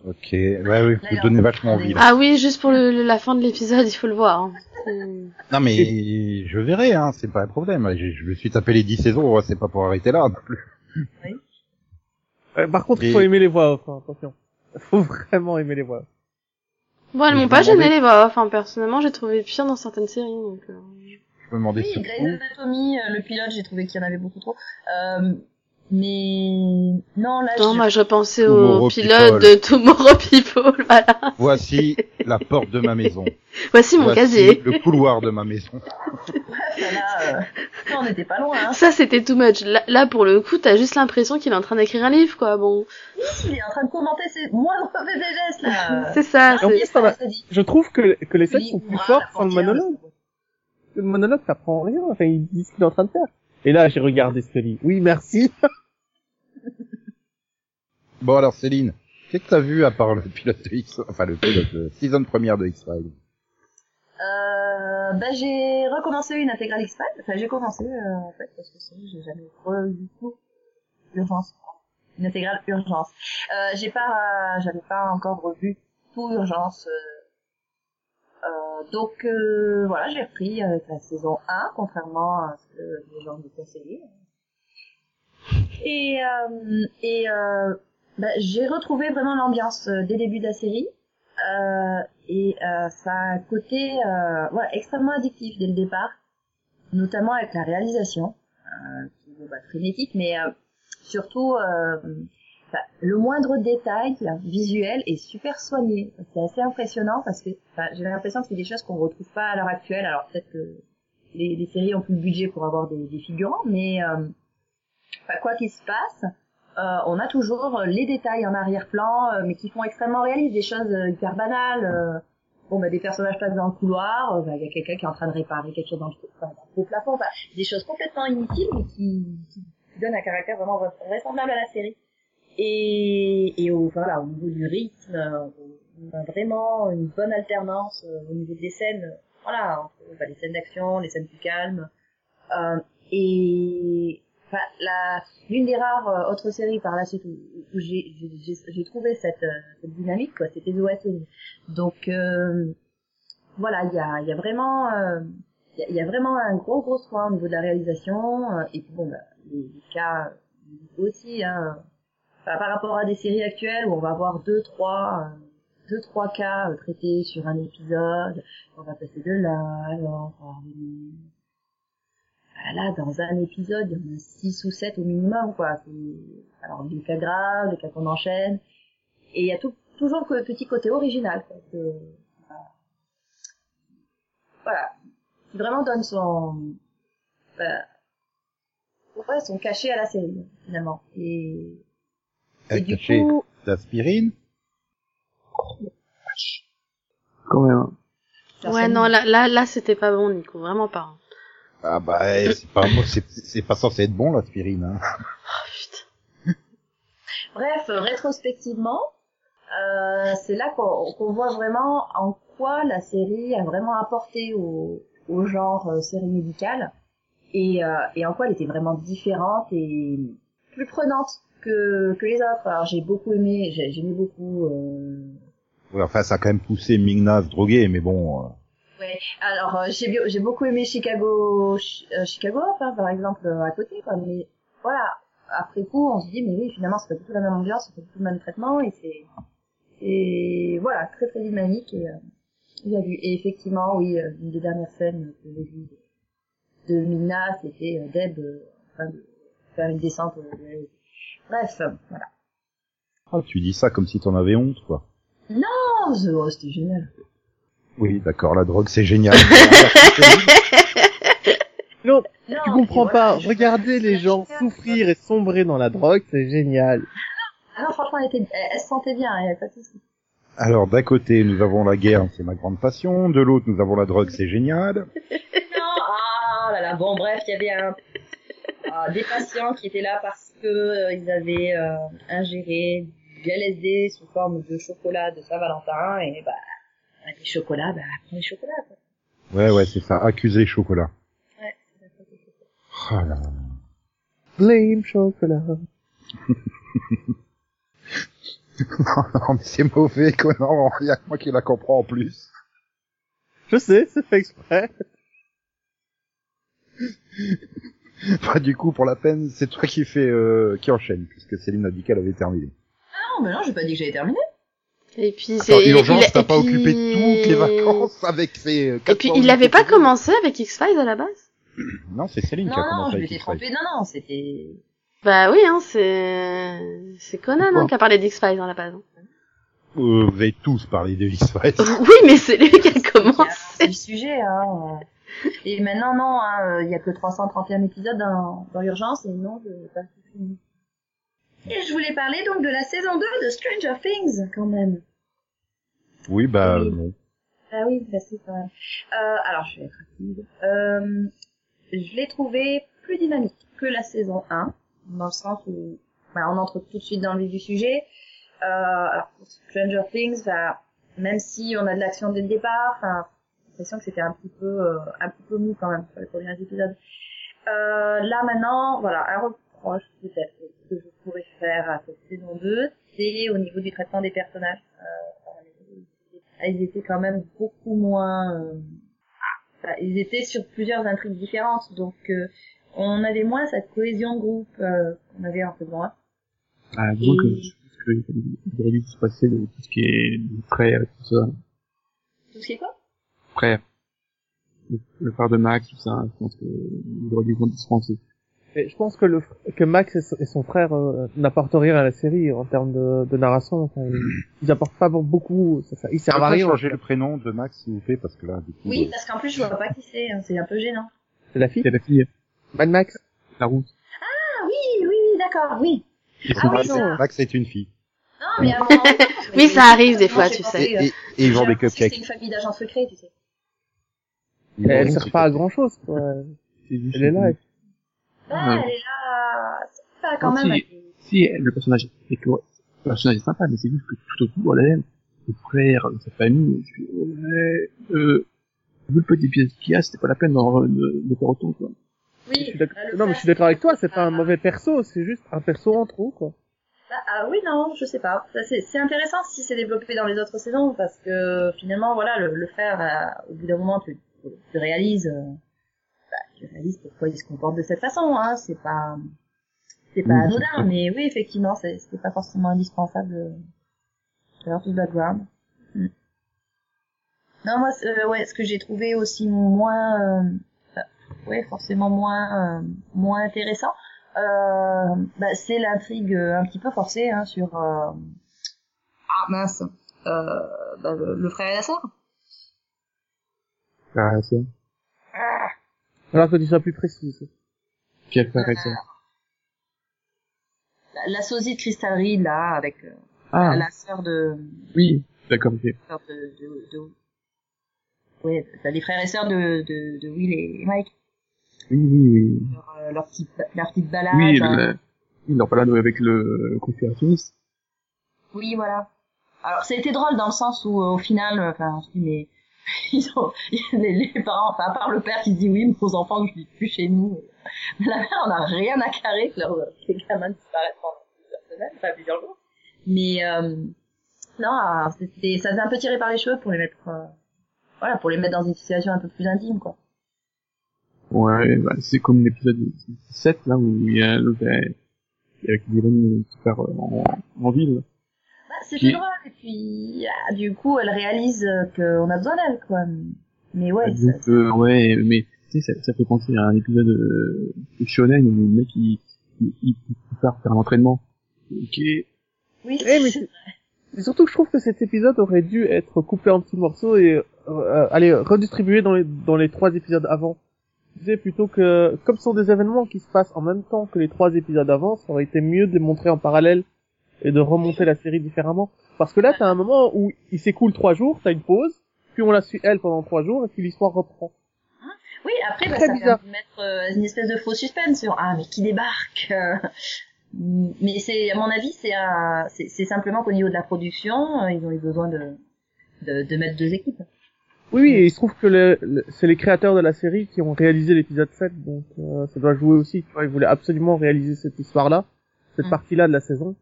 Hein. Ok. Ouais, oui, vous il donnez en- vachement envie, là. Ah oui, juste pour le, la fin de l'épisode, il faut le voir. hein. Non mais je verrai, hein, c'est pas un problème. Je, je me suis tapé les 10 saisons, c'est pas pour arrêter là non plus. Euh, par contre, il Et- faut aimer les voix off, hein, attention. Faut vraiment aimer les voix off. Bon, elles m'ont pas gêné les voix off, hein. Personnellement, j'ai trouvé pire dans certaines séries, donc, euh, Je me demandais Oui. Grey's Anatomy, euh, le pilote, j'ai trouvé qu'il y en avait beaucoup trop. Euh, mais non, là, Non, je... moi, je pensais au pilote de Tomorrow People, voilà. Voici la porte de ma maison. Voici mon Voici casier. le couloir de ma maison. ça, là, euh, non, on n'était pas loin. Hein. Ça, c'était too much. Là, là, pour le coup, t'as juste l'impression qu'il est en train d'écrire un livre, quoi. Bon, Il est en train de commenter ses moindres faits et gestes là. c'est ça. en c'est- plus, ça va-. Je trouve que, que les scènes Oui, sont plus fortes sans le monologue. Le monologue, t'apprends rien. Enfin, il dit ce qu'il est en train de faire. Et là, j'ai regardé Scully. Oui, merci. Bon alors Céline, qu'est-ce que t'as vu à part le pilote de X, enfin le pilote de saison première de X-Files? Euh, bah, j'ai recommencé une intégrale X-Files. Enfin, j'ai commencé, euh, en fait, parce que c'est j'ai jamais revu tout. Urgence. Une intégrale Urgence. Euh, j'ai pas, j'avais pas encore revu tout Urgence. Euh, euh, donc, euh, voilà, j'ai repris avec la saison 1, contrairement à ce que les gens me conseillaient. Et, euh, et euh, bah, j'ai retrouvé vraiment l'ambiance euh, dès le début de la série. Et ça a un côté voilà, extrêmement addictif dès le départ, notamment avec la réalisation, qui est bah, frénétique, mais surtout le moindre détail visuel est super soigné. C'est assez impressionnant parce que j'ai l'impression que c'est des choses qu'on retrouve pas à l'heure actuelle. Alors peut-être que les, séries ont plus le budget pour avoir des, figurants, mais euh, quoi qu'il se passe, euh, on a toujours les détails en arrière-plan, euh, mais qui font extrêmement réalistes, des choses hyper banales. bon, bah, des personnages passent dans le couloir, bah, il y a quelqu'un qui est en train de réparer quelque chose dans le, plafond, des choses complètement inutiles, mais qui, qui donnent un caractère vraiment vra- vraisemblable à la série. Et, et au, voilà, au niveau du rythme, on a vraiment une bonne alternance euh, au niveau des scènes, voilà, entre bah, les scènes d'action, les scènes plus calmes. Euh, et enfin, la l'une des rares euh, autres séries par la suite où, où j'ai trouvé cette, euh, cette dynamique c'était The West donc euh, voilà il y a y a vraiment il y, a, vraiment un gros gros soin au niveau de la réalisation et puis bon bah, les, les cas aussi hein Par rapport à des séries actuelles où on va avoir deux trois euh, deux trois cas euh, traités sur un épisode on va passer de là alors là, dans un épisode, il y en a six ou sept au minimum, quoi. Alors, des cas graves, des cas qu'on enchaîne. Et il y a tout, toujours le petit côté original, quoi. que- voilà. Qui vraiment donne son, bah, ouais, son cachet à la série, finalement. Et, et Avec du caché coup, d'aspirine. Quand même. Ouais, non, là, là, là, c'était pas bon, Nico, vraiment pas. hein. Ah bah eh, c'est pas c'est c'est pas censé être bon l'aspirine. Hein. Oh, putain. Bref, rétrospectivement, euh, c'est là qu'on qu'on voit vraiment en quoi la série a vraiment apporté au, au genre euh, série médicale et, euh, et en quoi elle était vraiment différente et plus prenante que, que les autres. Alors j'ai beaucoup aimé, j'ai- j'aimais beaucoup. Euh... Ouais, enfin ça a quand même poussé Migna à se droguer, mais bon. euh, Ouais, alors euh, j'ai j'ai beaucoup aimé Chicago, Chi- euh, Chicago, enfin, par exemple à côté quoi. Mais voilà, après coup on se dit mais oui finalement c'est pas du tout la même ambiance, c'est pas du tout le même traitement et c'est et voilà très très dynamique et euh. Et effectivement oui une des dernières scènes que j'ai vues de, de Mina c'était Deb en train de faire une descente. de- Bref, voilà. Ah, tu dis ça comme si t'en avais honte, quoi. Oh, The- oh, c'était génial. Oui, d'accord, la drogue c'est génial. Non, Non, tu comprends voilà, pas. je- Regardez les gens souffrir et sombrer dans la drogue, c'est génial. Ah non, franchement, elle, était, elle, elle se sentait bien, elle avait pas de soucis. Alors d'un côté nous avons la guerre, c'est ma grande passion. De l'autre nous avons la drogue, c'est génial. Non, ah là là, bon bref, il y avait un, ah, des patients qui étaient là parce que euh, ils avaient euh, ingéré du LSD sous forme de chocolat de Saint-Valentin et bah avec les chocolats, bah prends les chocolats quoi. Ouais, ouais, c'est ça. Accuser chocolat. Ouais. Oh là là. Blame chocolat. non, non, mais c'est mauvais, quoi. Non, il y a que moi qui la comprends en plus. Je sais, c'est fait exprès. Bah, du coup, pour la peine, c'est toi qui fais, euh, qui enchaîne, puisque Céline a dit qu'elle avait terminé. Non, mais non, j'ai pas dit que j'avais terminé. Et puis c'est. urgence, t'as pas puis- occupé toutes les vacances avec ses euh, Et puis 400 il avait pas commencé avec X-Files à la base? Non, c'est Céline qui Non, a non, commencé je avec m'étais trompée. Non, non, c'était... Bah oui, hein, c'est c'est Conan hein, qui a parlé d'X-Files à la base. Euh, vous avez tous parlé de X-Files. Oui, mais c'est lui qui a C'est commencé. le sujet, hein. Et maintenant, non, hein, il y a que 331 épisodes dans, dans Urgence, et non, je n'ai pas tout fini. Et je voulais parler donc de la saison 2 de Stranger Things, quand même. Oui, bah, Oui. non. Ah oui, bah c'est quand même. Euh, alors, je vais être rapide. Euh, je l'ai trouvé plus dynamique que la saison 1, dans le sens où bah, on entre tout de suite dans le vif du sujet. Euh, alors, Stranger Things, bah, même si on a de l'action dès le départ, l'impression que c'était un petit peu, euh, un petit peu mou quand même sur les premiers épisodes. Euh, là maintenant, voilà, un reproche peut-être que je pourrais faire à cette saison 2, c'est au niveau du traitement des personnages. Euh, ils étaient quand même beaucoup moins euh, enfin, ils étaient sur plusieurs intrigues différentes donc euh, on avait moins cette cohésion de groupe euh, qu'on avait un peu moins Ah, donc, Et- je pense qu'il aurait dû se passer de tout ce qui est frères et tout ça. tout ce qui est quoi? Frère. Le, le frère de Max, tout ça, je pense qu'il aurait dû se penser. Et je pense que le que Max et son- et son frère euh, n'apportent rien à la série en termes de, de narration. Enfin, ils, ils apportent pas beaucoup. Ça, ça, ils On servent va à rien. changer le prénom de Max, s'il vous plaît, parce que là, du coup... oui euh, parce qu'en plus je vois pas qui c'est hein, c'est un peu gênant C'est la fille. C'est la fille, Mad Max. la route. ah oui oui d'accord oui Ah oui, ça. Max est une fille. non mais avant Oui, ça arrive des fois, tu sais. Et, euh, et, et ils vendent des que cupcakes. c'est une famille d'agents secrets tu sais Ils Elle sert pas à grand chose. Quoi. c'est juste Elle est là. une- ah Ouais. elle est là ça quand Ah, même si. Si, le personnage est, le personnage est sympa, mais c'est juste que tout autour, elle aime. Le frère, sa famille, je suis, ouais, euh, vu le petit pièce qu'il y a, c'était pas la peine d'en, de, de faire autant, quoi. oui Je suis d'accord- là, le non, mais frère, je suis d'accord avec toi. C'est c'est pas un mauvais perso. C'est juste un perso en trop. Quoi. Ah, ah oui, non, je sais pas. Ça, C'est c'est intéressant si c'est développé dans les autres saisons parce que finalement, voilà, le, le faire, euh, au bout d'un moment, tu, tu réalises, euh, bah, tu réalises pourquoi il se comporte de cette façon. Hein. C'est pas, c'est pas Oui, anodin, mais oui, effectivement, c'est c'est pas forcément indispensable d'avoir tout ce background. Hmm. Non, moi, euh, ouais, ce que j'ai trouvé aussi moins, euh, ouais, forcément moins, euh, moins intéressant, bah, c'est l'intrigue un petit peu forcée hein, sur ah mince bah, le, le frère et la sœur Ah, ça. Alors que tu sois plus précise. Quel et sœur. la, la sosie de Crystal Reed là avec euh, Ah, la sœur de, oui, d'accord, ok. sœur de, de, de... ouais bah, les frères et sœurs de, de, de Will et Mike Oui, oui, oui. leur, euh, leur petite leur petite balade Oui, hein. le, oui, leur balade avec le conspirationniste. Oui, voilà. Alors, ça a été drôle dans le sens où, euh, au final, euh, enfin, je dis, mais ils ont, les, les parents, enfin, à part le père qui dit oui, mais aux enfants, je dis plus chez nous. Mais la mère, on a rien à carrer que, que les gamins disparaissent pendant plusieurs semaines, enfin, plusieurs jours. Mais, euh, non, alors, c'était, ça faisait un peu tirer par les cheveux pour les mettre, euh, voilà, pour les mettre dans une situation un peu plus intime, quoi. Ouais, bah, c'est comme l'épisode 7, là, où il y a avec Dylan qui part euh, en, en ville. C'était Qui- drôle, et puis, ah, du coup, elle réalise euh, qu'on a besoin d'elle, quoi. Mais ouais, ça- Donc, euh, ouais, mais tu sais, ça, ça fait penser à un épisode euh, de Shonen où le mec il, il, il part faire l'entraînement. Ok. oui, Eh, mais c'est c'est surtout je trouve que cet épisode aurait dû être coupé en petits morceaux et euh, aller redistribué dans les dans les trois épisodes avant. Tu sais, plutôt que comme ce sont des événements qui se passent en même temps que les trois épisodes avant, ça aurait été mieux de les montrer en parallèle et de remonter la série différemment. Parce que là, t'as un moment où il s'écoule trois jours, t'as une pause, puis on la suit elle pendant trois jours et puis l'histoire reprend. Oui, après, bah, ça bizarre. vient de mettre euh, une espèce de faux suspense sur ah mais qui débarque. euh. Mais c'est à mon avis, c'est un- c'est simplement qu'au niveau de la production, euh, ils ont eu besoin de de, de mettre deux équipes. Oui, oui, et il se trouve que le- le- c'est les créateurs de la série qui ont réalisé l'épisode 7, donc euh, ça doit jouer aussi. Tu vois, ils voulaient absolument réaliser cette histoire-là, cette Mm. partie-là de la saison.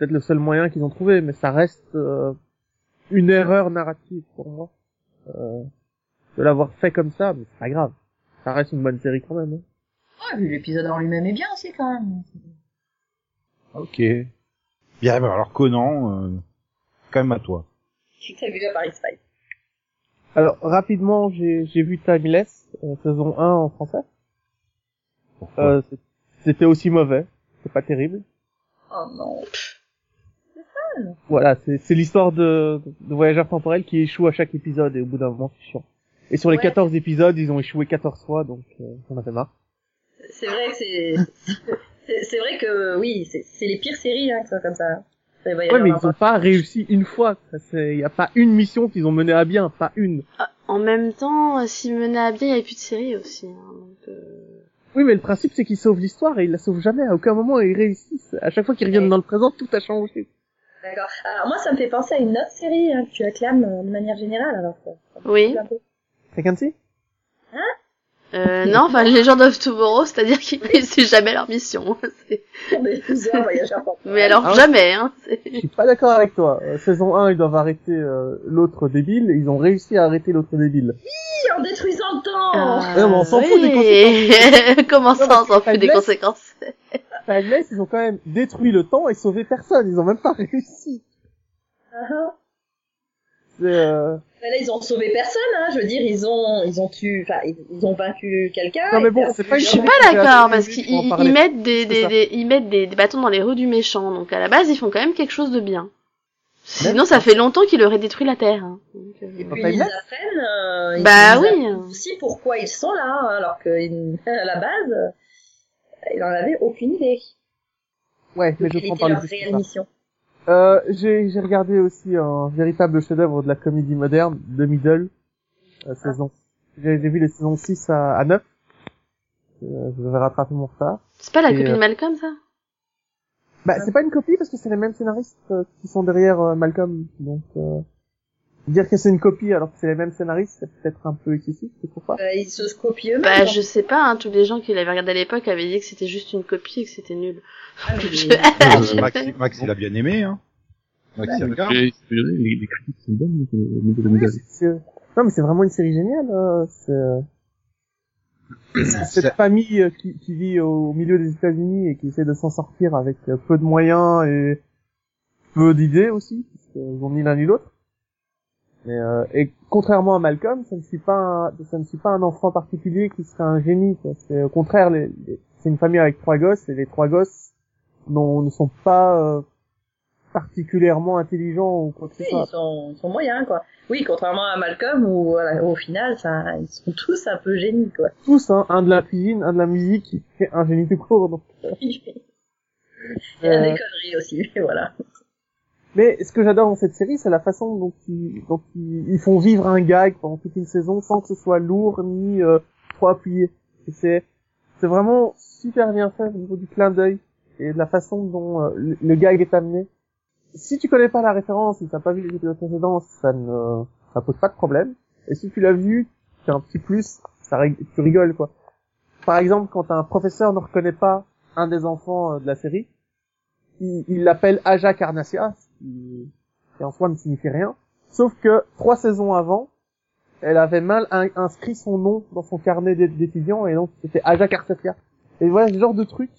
C'est peut-être le seul moyen qu'ils ont trouvé, mais ça reste euh, une erreur narrative pour moi. euh, de l'avoir fait comme ça, mais c'est pas grave. Ça reste une bonne série quand même. hein. Ouais, mais l'épisode en lui-même est bien aussi quand même. Ok. Bien, alors Conan, euh, quand même à toi. T'as vu la Paris Spy. Alors rapidement, j'ai j'ai vu Timeless euh, saison 1 en français. Pourquoi? Euh, C'était aussi mauvais, c'est pas terrible. Oh non. Voilà, c'est c'est l'histoire de, de voyageurs temporels qui échouent à chaque épisode et au bout d'un moment c'est chiant. Et sur les Ouais. 14 épisodes, ils ont échoué 14 fois, donc euh, on a fait marre. C'est vrai que c'est, c'est, c'est vrai que oui, c'est, c'est les pires séries, hein, que ça, comme ça. Ouais, mais ils ont pas réussi une fois. Il y a pas une mission qu'ils ont menée à bien, pas une. Ah, En même temps, euh, s'il menait à bien, il n'y avait plus de série aussi. hein, donc, euh, Oui, mais le principe c'est qu'ils sauvent l'histoire et ils la sauvent jamais. À aucun moment ils réussissent. À chaque fois qu'ils reviennent Ouais. dans le présent, tout a changé. D'accord. Alors moi, ça me fait penser à une autre série hein, que tu acclames euh, de manière générale. Alors ça, ça me Oui. plaît un peu. Frequency Euh, non, enfin, les Legend of Tomorrow, c'est-à-dire qu'ils réussissent jamais leur mission. C'est- On est plusieurs voyageurs temporels. Mais alors Ah ouais jamais, hein. c'est- Je suis pas d'accord avec toi. Euh, saison 1, ils doivent arrêter euh, l'autre débile. Ils ont réussi à arrêter l'autre débile. Oui, en détruisant le temps. Ah, Ouais, mais on s'en fout des oui. Comment ça, Non, on s'en fout des conséquences? Timeless, ils ont quand même détruit le temps et sauvé personne. Ils ont même pas réussi. Ah, C'est, euh... Mais là, ils ont sauvé personne. Hein. Je veux dire, ils ont, ils ont tué, enfin, ils, ont vaincu quelqu'un. Non, mais bon, c'est pas une Je suis pas d'accord parce qu'ils mettent des, ils mettent des, des bâtons dans les roues du méchant. Donc à la base, ils font quand même quelque chose de bien. Sinon, ça fait longtemps qu'il aurait détruit la Terre. hein. Donc, euh, Et puis ils apprennent. euh, ils- Bah ils oui. Aussi pourquoi ils sont là, hein, alors qu'à la base, ils n'en avaient aucune idée. Ouais, mais de je quelle prends était par le leur réelle ça. mission. Euh, j'ai, j'ai regardé aussi un véritable chef-d'œuvre de la comédie moderne, The Middle, euh, saison. J'ai, j'ai vu les saisons 6 à, à 9. Euh, je vais rattraper mon retard. C'est pas la Et, copine euh, de Malcolm, ça? Bah, c'est pas une copie parce que c'est les mêmes scénaristes euh, qui sont derrière euh, Malcolm, donc euh, dire que c'est une copie alors que c'est les mêmes scénaristes, c'est peut-être un peu excessif, tu trouves pas Euh, ils se copient eux-mêmes. Bah, hein. je sais pas. Hein, tous les gens qui l'avaient regardé à l'époque avaient dit que c'était juste une copie et que c'était nul. Ah, mais Je- Euh, Max, Max, il a bien aimé, hein. Max, il regarde. Les, les critiques sont bonnes. C'est- Non mais c'est vraiment une série géniale. c'est euh, C'est- cette famille euh, qui, qui vit au milieu des États-Unis et qui essaie de s'en sortir avec euh, peu de moyens et peu d'idées aussi, parce qu'ils ont ni l'un ni l'autre. Mais, euh, et contrairement à Malcolm, ça ne suit pas un, ça ne suit pas un enfant particulier qui serait un génie. quoi. C'est au contraire, les- les- c'est une famille avec trois gosses et les trois gosses non, ne sont pas euh, particulièrement intelligents ou quoi que ce soit. ils sont, ils sont moyens, quoi. Oui, contrairement à Malcolm, où voilà, au final, ça, ils sont tous un peu génies, quoi. Tous, hein, un de la cuisine, un de la musique et un génie tout court. Donc, Il y a euh, des conneries aussi, voilà. Mais ce que j'adore dans cette série, c'est la façon dont ils, dont ils, font vivre un gag pendant toute une saison sans que ce soit lourd ni euh, trop appuyé. C'est vraiment super bien fait au niveau du clin d'œil et de la façon dont euh, le, gag est amené. Si tu connais pas la référence, si t'as pas vu les épisodes précédents, ça ne ça pose pas de problème. Et si tu l'as vu, c'est un petit plus, ça tu rigoles quoi. Par exemple, quand un professeur ne reconnaît pas un des enfants euh, de la série, il l'appelle Aja Carnassia, ce qui, qui en soi ne signifie rien. Sauf que trois saisons avant, elle avait mal in- inscrit son nom dans son carnet d'é- d'étudiant et donc c'était Aja Carnassia. Et voilà ce genre de trucs.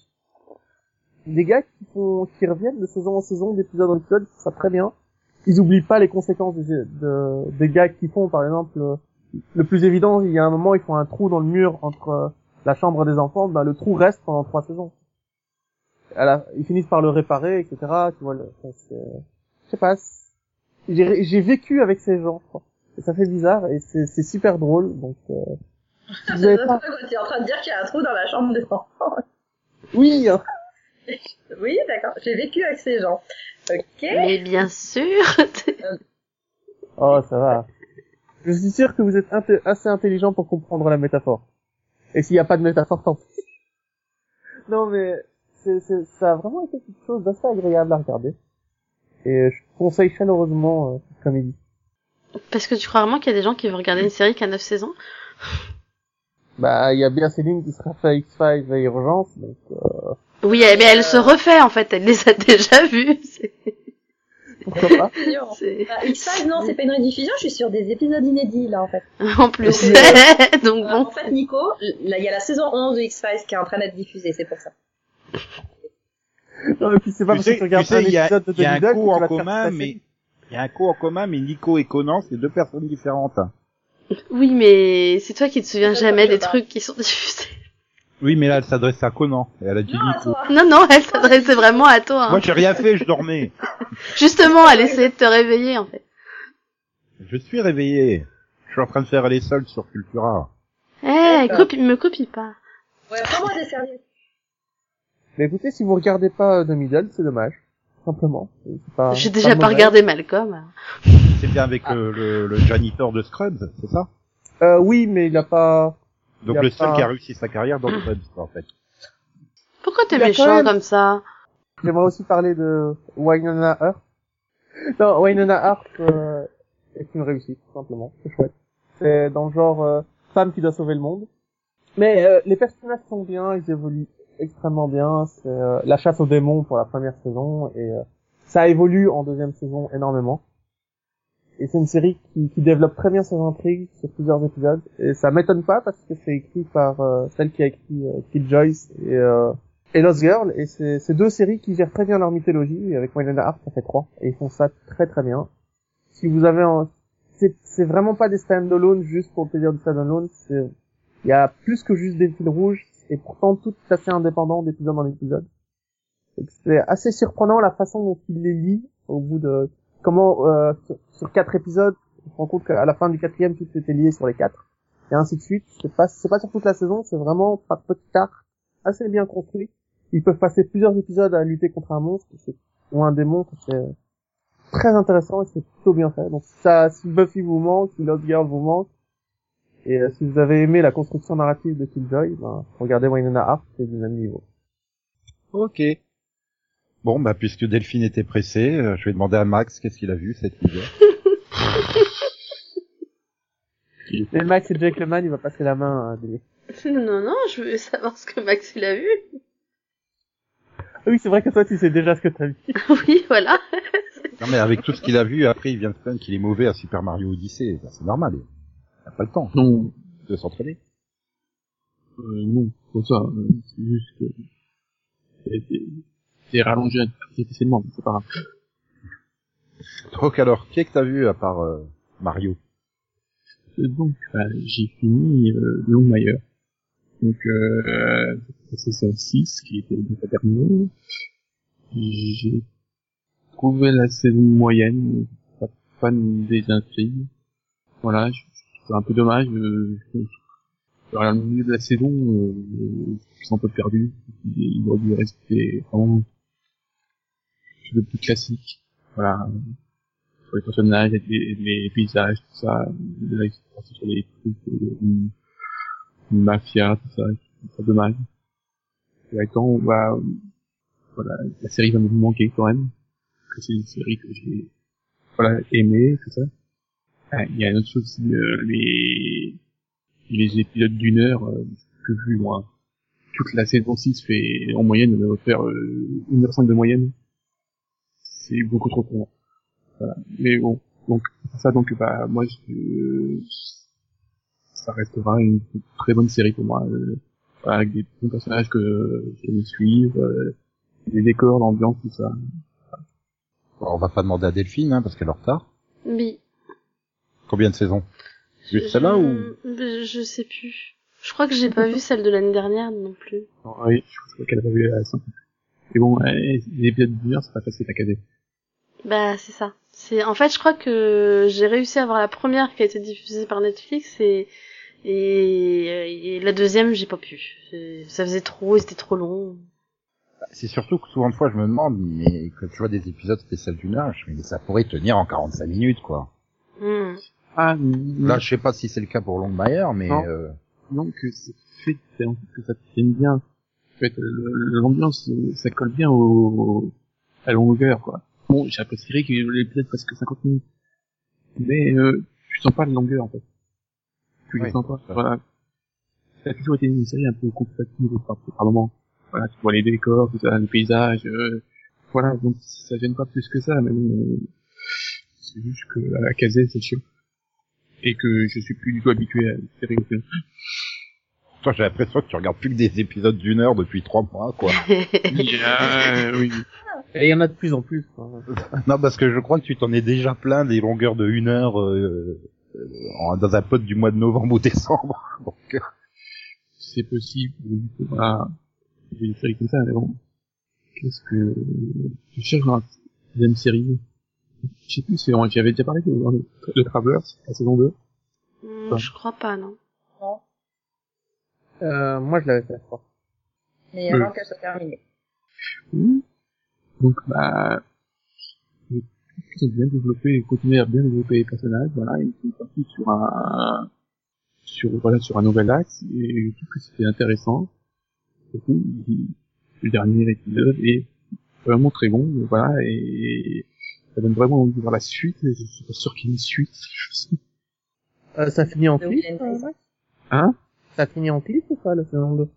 Des gars qui font, qui reviennent de saison en saison, d'épisode en épisode, ça très bien. Ils oublient pas les conséquences des, de- des gags qu'ils font. Par exemple, euh, le plus évident, il y a un moment, ils font un trou dans le mur entre euh, la chambre des enfants, ben, le trou reste pendant trois saisons ils finissent par le réparer, etc. Tu vois, le, sais pas. J'ai vécu avec ces gens, quoi. Et ça fait bizarre et c'est super drôle. Donc, euh, si vous avez pas... Tu es en train de dire qu'il y a un trou dans la chambre des enfants. Oui, hein. Oui, d'accord. J'ai vécu avec ces gens. Ok. Mais bien sûr. Oh, ça va. Je suis sûr que vous êtes inté- assez intelligent pour comprendre la métaphore. Et s'il n'y a pas de métaphore, tant pis. Non, mais c'est c'est- ça a vraiment été quelque chose d'assez agréable à regarder. Et je conseille chaleureusement euh, cette comédie. Parce que tu crois vraiment qu'il y a des gens qui vont regarder une série qui a 9 saisons? Bah, il y a bien Céline qui sera fait X-Files et Urgence, donc... euh, Oui, mais elle se refait en fait, elle les a déjà vues. Pourquoi pas? Bah, X-Files, non, c'est pas une rediffusion, je suis sur des épisodes inédits, là, en fait. En plus. Donc Euh, bon. En fait, Nico, il y a la saison 11 de X-Files qui est en train d'être diffusée, c'est pour ça. Non, puis c'est pas Tu parce sais, que tu regardes tu sais, un il y a, épisode de il y a un Demi-Dog co que tu en commun, mais il y a un co en commun, mais Nico et Conan, c'est deux personnes différentes. Oui, mais c'est toi qui te souviens Je jamais des trucs qui sont diffusés. Oui, mais là, elle s'adresse à Conan. Et elle a dit Non, Nico. Non, non, elle s'adressait vraiment à toi. hein. Moi, j'ai rien fait, je dormais. Justement, elle essayait de te réveiller, en fait. Je suis réveillé. Je suis en train de faire les soldes sur Cultura. Eh, copie, me copie pas. Ouais, prends-moi des serviettes. Mais écoutez, si vous regardez pas The Middle, c'est dommage. Simplement. Pas- J'ai déjà pas regardé Malcolm. C'est bien avec le, le, le janitor de Scrubs, c'est ça? Euh, oui, mais il a pas... Donc a le seul pas- qui a réussi sa carrière dans Scrubs, en fait. Pourquoi t'es méchant même- comme ça? J'aimerais aussi parler de Wynonna Earp. Non, Wynonna Earp euh, est une réussite, tout simplement. C'est chouette. C'est dans le genre euh, femme qui doit sauver le monde. Mais euh, les personnages sont bien, ils évoluent extrêmement bien. C'est euh, la chasse aux démons pour la première saison et euh, ça évolue en deuxième saison énormément. Et c'est une série qui, qui développe très bien ses intrigues sur plusieurs épisodes. Et ça m'étonne pas parce que c'est écrit par euh, celle qui a écrit euh, Kid Joyce et euh, et Lost Girl, et c'est deux séries qui gèrent très bien leur mythologie, et avec Winona Earp, ça fait trois, et ils font ça très très bien. Si vous avez un... C'est vraiment pas des stand-alone juste pour le plaisir du stand-alone. Il y a plus que juste des fils rouges, et pourtant tout est assez indépendant d'épisode en épisode. C'est assez surprenant la façon dont il les lit, au bout de... Comment, euh, sur, sur quatre épisodes, on se rend compte qu'à la fin du quatrième, tout était lié sur les quatre, et ainsi de suite. C'est pas, c'est pas sur toute la saison, c'est vraiment par petit arc assez bien construit. Ils peuvent passer plusieurs épisodes à lutter contre un monstre ou un démon, c'est très intéressant et c'est plutôt bien fait. Donc ça, si Buffy vous manque, si Lost Girl vous manque, et euh, si vous avez aimé la construction narrative de Killjoy, ben, regardez Wynonna Earp, c'est du même niveau. Ok. Bon, bah puisque Delphine était pressée, euh, je vais demander à Max qu'est-ce qu'il a vu cette hiver. Et Max et Jake Leman, il va passer la main à des... Non, non, je veux savoir ce que Max il a vu. Ah Oui, c'est vrai que toi, tu sais déjà ce que t'as vu. Oui, voilà. Non mais avec tout ce qu'il a vu, après il vient de se plaindre qu'il est mauvais à Super Mario Odyssey. Ben, c'est normal, n'a pas le temps Non, de s'entraîner. euh, non, pour ça, euh, c'est juste que c'est- rallongé artificiellement, c'est pas grave. Donc alors, qui est que t'as vu à part euh, Mario? Euh, Donc, bah, j'ai fini euh, Longmire. Donc, euh, c'est saison 6 qui était la dernière. J'ai trouvé la saison moyenne, pas fan des intrigues. Voilà, je- c'est un peu dommage. Euh, le milieu de la saison, euh, je suis un peu perdu. Il aurait dû rester vraiment peu plus classique. Voilà, sur les personnages, les, paysages, tout ça. Là, sont partis sur les trucs de mafia, tout ça. C'est dommage. Et avec le temps, bah, voilà, la série va me manquer quand même. Parce que c'est une série que j'ai, voilà, aimée, tout ça. Ah, Il y a une autre chose aussi, euh, les, les épisodes d'une heure, euh, que vu, moi. Toute la saison 6 fait, en moyenne, on va faire, euh, 1h05 de moyenne. C'est beaucoup trop pour moi. Voilà. Mais bon, donc ça donc bah moi je, ça restera une très bonne série pour moi euh, voilà, avec des bons personnages que j'aime suivre, euh, les décors, l'ambiance, tout ça. On va pas demander à Delphine, hein, parce qu'elle est en retard. Oui. Combien de saisons veux celle-là ou je... sais plus. Je crois que j'ai pas vu celle de l'année dernière non plus. Non, oui, je crois qu'elle a pas vu la 5. Et bon, les épisodes d'une heure, c'est pas facile à caser. Bah c'est ça. C'est en fait je crois que j'ai réussi à voir la première qui a été diffusée par Netflix et et, et la deuxième j'ai pas pu. Ça faisait trop, et c'était trop long. C'est surtout que souvent de fois je me demande, mais quand tu vois des épisodes spéciaux d'une heure, je me dis ça pourrait tenir en 45 minutes quoi. Hmm. Ah, Là je sais pas si c'est le cas pour Longmire, mais Non. euh, non, que c'est fait en sorte que ça tienne bien. En fait, l'ambiance, ça colle bien au, à la longueur, quoi. Bon, j'apprécierais ait l'épisode presque 50 minutes. Mais, euh, je sens pas la longueur, en fait. Tu Oui, sens pas. ça. Voilà. Ça a toujours été une série un peu compatible par, par moment. Voilà, tu vois les décors, tout ça, les paysages, euh, voilà, donc ça gêne pas plus que ça, mais bon, euh, c'est juste que à la casée, c'est chiant. Et que je suis plus du tout habitué à séries européennes. Toi, j'ai l'impression que tu regardes plus que des épisodes d'une heure depuis trois mois, quoi. Oui. Et il y en a de plus en plus. quoi. non, parce que je crois que tu t'en es déjà plein des longueurs de une heure euh, euh, dans un pote du mois de novembre ou décembre. Donc, euh, c'est possible. Voilà. J'ai une série comme ça, mais bon. Qu'est-ce que, je cherche dans la deuxième série? Je sais plus, c'est, j'avais déjà parlé de, de Travelers, la saison 2. Hmm, je crois pas, non. Euh, moi, je l'avais fait, je crois. Mais avant qu'elle soit terminée. Oui. Donc, bah, qu'ils ont bien développé, et continué à bien développer les personnages, voilà, ils sont partis sur un, sur, voilà, sur un nouvel axe, et je trouve que c'était intéressant. Surtout, il- le dernier épisode est vraiment très bon, voilà, et ça donne vraiment envie de voir la suite, et je suis pas sûr qu'il y ait une suite. Euh, ça finit en clip, euh. Max Hein? Ça finit en clip ou pas, la saison 2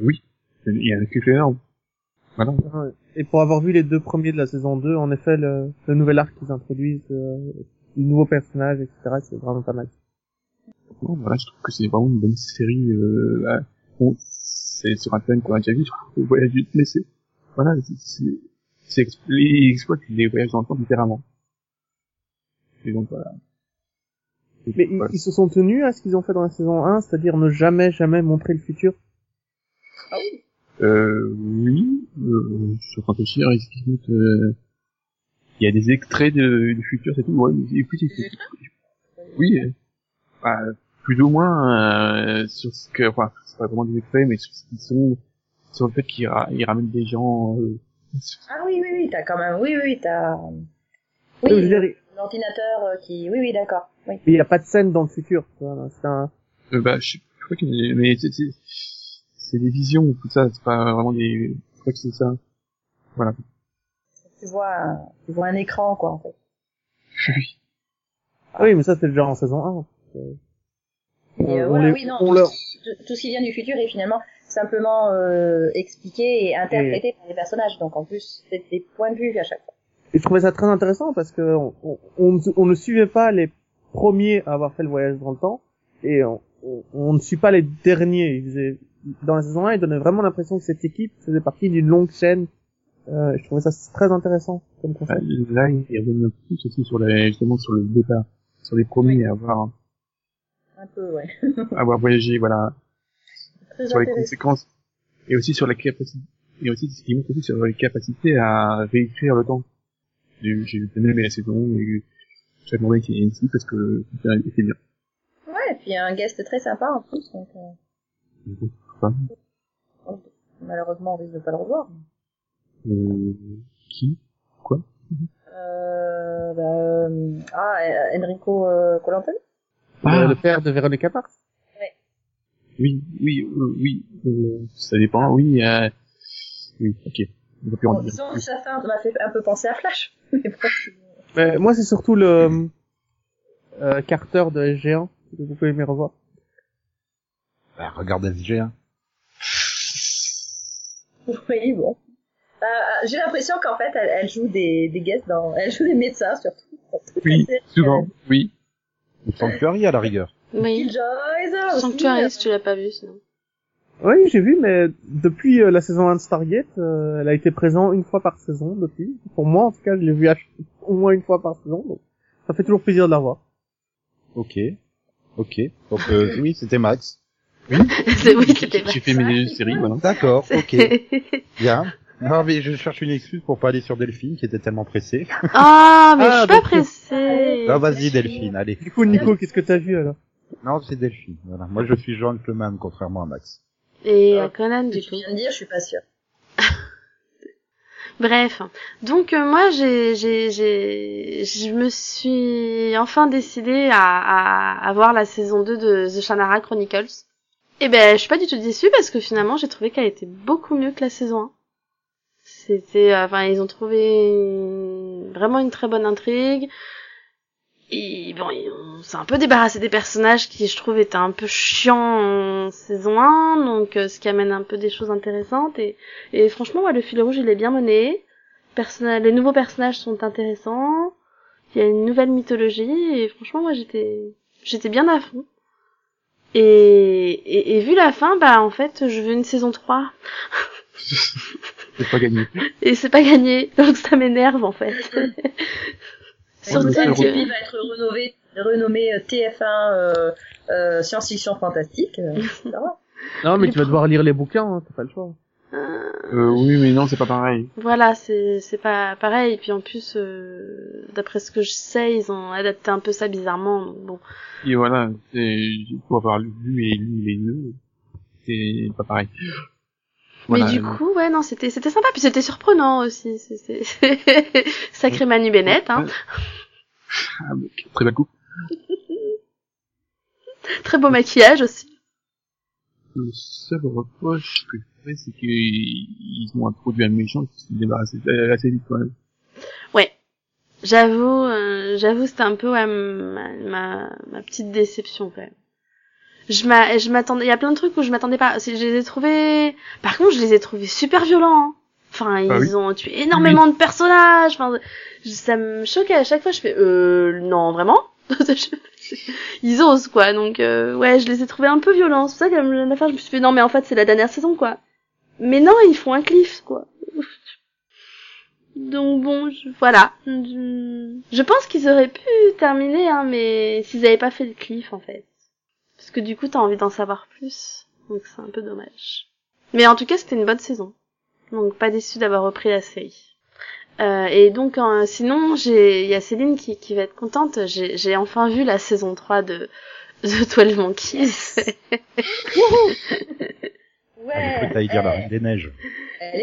Oui. Il y a un clip énorme. Voilà. Et pour avoir vu les deux premiers de la saison 2, en effet, le, le nouvel arc qu'ils introduisent, euh, les nouveaux personnages, etc., c'est vraiment pas mal. Bon, voilà, je trouve que c'est vraiment une bonne série. Euh, bon, c'est sur un thème qu'on a déjà vu, je trouve, le voyage du mais c'est voilà, c'est ils exploitent les voyages dans le temps différemment. Et donc voilà. Et Mais ils, voilà. ils se sont tenus à ce qu'ils ont fait dans la saison 1, c'est-à-dire ne jamais, jamais montrer le futur? Ah oui. Euh, oui, euh, je suis en train de euh, il y a des extraits de, du futur, c'est tout, ouais, mais écoutez, c'est- oui, euh, bah, plus ou moins, euh, sur ce que, enfin, c'est pas vraiment des extraits, mais sur ce qu'ils sont, sur le fait qu'ils ra- ils ramènent des gens, euh, Ah oui, oui, oui, t'as quand même, oui, oui, oui, t'as, Oui, il l'ordinateur euh, qui, oui, oui, d'accord, oui. n'y a pas de scène dans le futur. tu vois, C'est un... euh, bah, je, je crois qu'il y a des- mais c'est, des visions, tout ça, c'est pas vraiment des, je crois que c'est ça. Voilà. Tu vois, un, tu vois un écran, quoi, en fait. Oui. Ah oui, mais ça, c'est déjà en saison 1. Euh, Mais euh, on voilà, les- oui, non, on tout, leur- tout- tout ce qui vient du futur est finalement simplement euh, expliqué et interprété par les personnages. Donc en plus, c'est des points de vue à chaque fois. Et je trouvais ça très intéressant parce que on, on, on, ne- suivait pas les premiers à avoir fait le voyage dans le temps et on, on, on ne suit pas les derniers. Ils faisaient- dans la saison 1, il donnait vraiment l'impression que cette équipe faisait partie d'une longue chaîne. Euh, je trouvais ça très intéressant comme Bah, concept. Là, il peu plus aussi sur les, justement sur le départ, sur les premiers à avoir, Un peu, ouais. à avoir voyagé, voilà, Très sur les conséquences, et aussi sur la capacité, et aussi ce qui montre aussi sur les capacités à réécrire le temps. J'ai j'ai bien aimé la saison, et j'ai demandé qu'il y ait une ici parce que c'était était bien. Ouais, et puis un guest très sympa en plus. Donc, euh, enfin, malheureusement, on risque de pas le revoir. euh, qui? Euh, bah, euh, ah, Enrico euh, Colantoni Ah. Le, le père de Véronica Mars. Oui, oui, euh, oui, euh, ça dépend, oui, euh, oui, ok. On va plus en Bon, dire disons sa fin m'a fait un peu penser à Flash. Mais bon, Mais moi, c'est surtout le euh, Carter de SG1 que vous pouvez aimer revoir. bah, regarde SG1. oui, bon. Euh, J'ai l'impression qu'en fait, elle, elle joue des, des guests dans, elle joue des médecins surtout. Oui, souvent, oui. Ou Sanctuary à la rigueur. Oui. Killjoys, si tu l'as pas vu, sinon. Oui, j'ai vu, mais depuis euh, la saison 1 de Stargate, euh, elle a été présente une fois par saison depuis. Pour moi, en tout cas, je l'ai vu à- au moins une fois par saison, donc ça fait toujours plaisir de la voir. Ok. Ok. Donc euh, oui, c'était Max. C'est oui, c'était J'ai fait mes séries, voilà. D'accord. Ok. Bien. Non mais je cherche une excuse pour pas aller sur Delphine qui était tellement pressée. Ah, mais Ah, je suis pas pressée. Ah vas-y Delphine, allez. Du coup, Nico, qu'est-ce que t'as vu alors? Non, c'est Delphine. Voilà. Moi je suis gentleman contrairement à Max. Et à Conan, Ce du que tu coup. viens de dire, je suis pas sûre. Bref, donc euh, moi j'ai j'ai j'ai je me suis enfin décidée à, à, à voir la saison 2 de The Shannara Chronicles. Et ben je suis pas du tout déçue parce que finalement j'ai trouvé qu'elle était beaucoup mieux que la saison 1. C'était euh, enfin ils ont trouvé une- vraiment une très bonne intrigue. Et bon, on s'est un peu débarrassé des personnages qui je trouve étaient un peu chiants en saison 1, donc euh, ce qui amène un peu des choses intéressantes et et franchement, ouais, le fil rouge, il est bien mené. les nouveaux personnages sont intéressants. Il y a une nouvelle mythologie et franchement moi j'étais j'étais bien à fond. Et, et, et vu la fin, bah en fait je veux une saison 3 C'est pas gagné. et c'est pas gagné donc ça m'énerve en fait. C'est que le- TV va être renommé, renommé euh, TF1 euh, euh, science-fiction fantastique. euh. Non, mais tu vas devoir lire les bouquins, hein, t'as pas le choix. Euh, oui, mais non, c'est pas pareil. Voilà, c'est c'est pas pareil. Et puis en plus, euh, d'après ce que je sais, ils ont adapté un peu ça bizarrement. Donc bon, Et voilà, faut avoir lu et lu les deux. C'est pas pareil. Voilà, mais du euh, coup, ouais, non, c'était c'était sympa. Puis c'était surprenant aussi. C'est sacré Manu Bennett, hein. ah, mais très belle coupe. Très beau maquillage aussi. Le seul reproche que je ferais, c'est qu'ils ont introduit un méchant qui s'est débarrassé assez vite quand même. Ouais. J'avoue, euh, j'avoue, c'était un peu ouais, ma, ma, ma petite déception quand même. Je m'a- je m'attendais, il y a plein de trucs où je m'attendais pas. Je les ai trouvés, par contre, je les ai trouvés super violents. hein. Enfin, ils Ah oui. ont tué énormément de personnages. Enfin, ça me choquait à chaque fois. Je fais, euh, non, vraiment? Ils osent quoi. Donc, euh, ouais, je les ai trouvés un peu violents. C'est pour ça que la la fin, je me suis fait, non, mais en fait, c'est la dernière saison, quoi. Mais non, ils font un cliff, quoi. Donc bon, je- voilà. Je, je pense qu'ils auraient pu terminer, hein, mais s'ils avaient pas fait le cliff, en fait. Parce que du coup, t'as envie d'en savoir plus. Donc c'est un peu dommage. Mais en tout cas, c'était une bonne saison. Donc pas déçu d'avoir repris la série. Euh, et donc, euh, sinon, j'ai, il y a Céline qui, qui va être contente. J'ai, j'ai enfin vu la saison 3 de The 12 Monkeys. Ah, j'ai cru que t'allais dire la Reine des Neiges.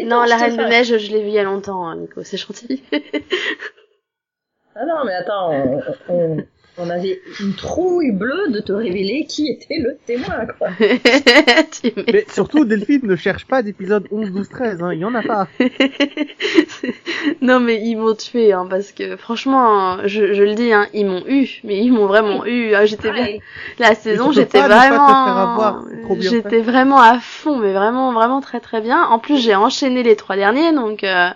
Non, la Reine de fais- Neige, je l'ai vue il y a longtemps, hein, Nico, c'est gentil. Ah non, mais attends, on, on, on avait une trouille bleue de te révéler qui était le témoin, quoi. Mais surtout, Delphine ne cherche pas d'épisode 11, 12, 13, hein, il y en a pas. non mais ils m'ont tué hein, parce que franchement je, je le dis hein, ils m'ont eu mais ils m'ont vraiment eu Ah, j'étais bien la saison j'étais vraiment j'étais vraiment à fond mais vraiment vraiment très très bien en plus j'ai enchaîné les trois derniers donc euh,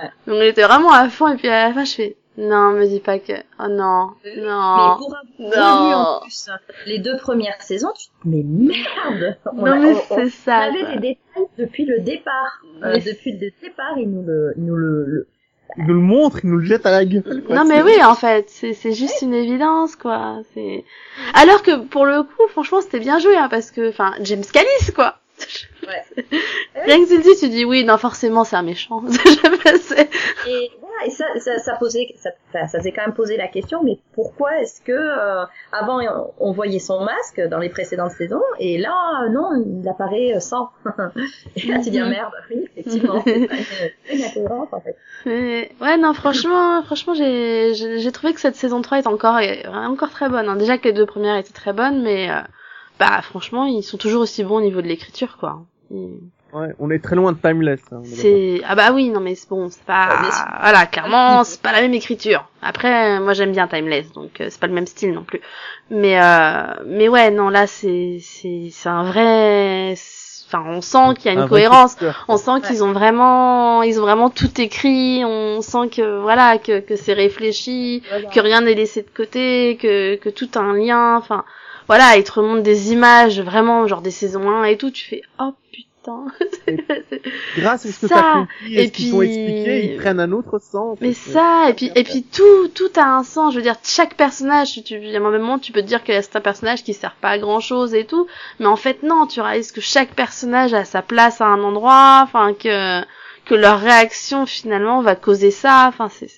Ouais. donc j'étais vraiment à fond et puis à la fin je fais non me dis pas que oh non Mais non pour avoir Non. revu en plus hein, les deux premières saisons, tu te mais merde On non a- mais on- on c'est ça avait quoi. les détails depuis le départ. Euh, Mais- depuis le départ, ils nous le, ils nous le, le- Il nous le montre, il nous le jette à la gueule. quoi. Non mais oui en fait c'est c'est juste une évidence quoi c'est alors que pour le coup franchement c'était bien joué hein, parce que enfin James Callis quoi Ouais. rien que tu le dis tu dis oui non forcément c'est un méchant Et voilà, et ça, ça, ça posait, ça, ça faisait quand même poser la question, mais pourquoi est-ce que euh, avant on, voyait son masque dans les précédentes saisons, et là non, il apparaît euh, sans. et là tu dis ah, Mhm. merde, oui effectivement, c'est une, c'est une incohérence en fait. Mais- ouais non franchement franchement j'ai j'ai j'ai trouvé que cette saison 3 est encore est encore très bonne hein. déjà que les deux premières étaient très bonnes mais euh, bah franchement ils sont toujours aussi bons au niveau de l'écriture quoi Ils- Ouais, on est très loin de Timeless. hein. C'est ah bah oui non mais c'est bon c'est pas sûr. voilà clairement c'est pas la même écriture. Après moi j'aime bien Timeless donc euh, c'est pas le même style non plus. Mais euh, mais ouais non là c'est c'est c'est un vrai enfin on sent qu'il y a Un une cohérence. On sent qu'ils ont vraiment ils ont vraiment tout écrit, on sent que voilà que que c'est réfléchi, que rien n'est laissé de côté, que que tout a un lien, enfin voilà, ils te remontent des images vraiment genre des saisons 1 et tout, tu fais oh putain. Grâce à ce que Ça, t'as compris et et ce qu'ils t'ont puis- expliqué, ils prennent un autre sens. Mais ça, et puis, et puis tout, tout a un sens. Je veux dire, chaque personnage, tu, il y a un moment, tu peux te dire que c'est un personnage qui sert pas à grand chose et tout. Mais en fait, non, tu réalises que chaque personnage a sa place à un endroit, enfin, que, que leur réaction, finalement, va causer ça. Enfin, c'est,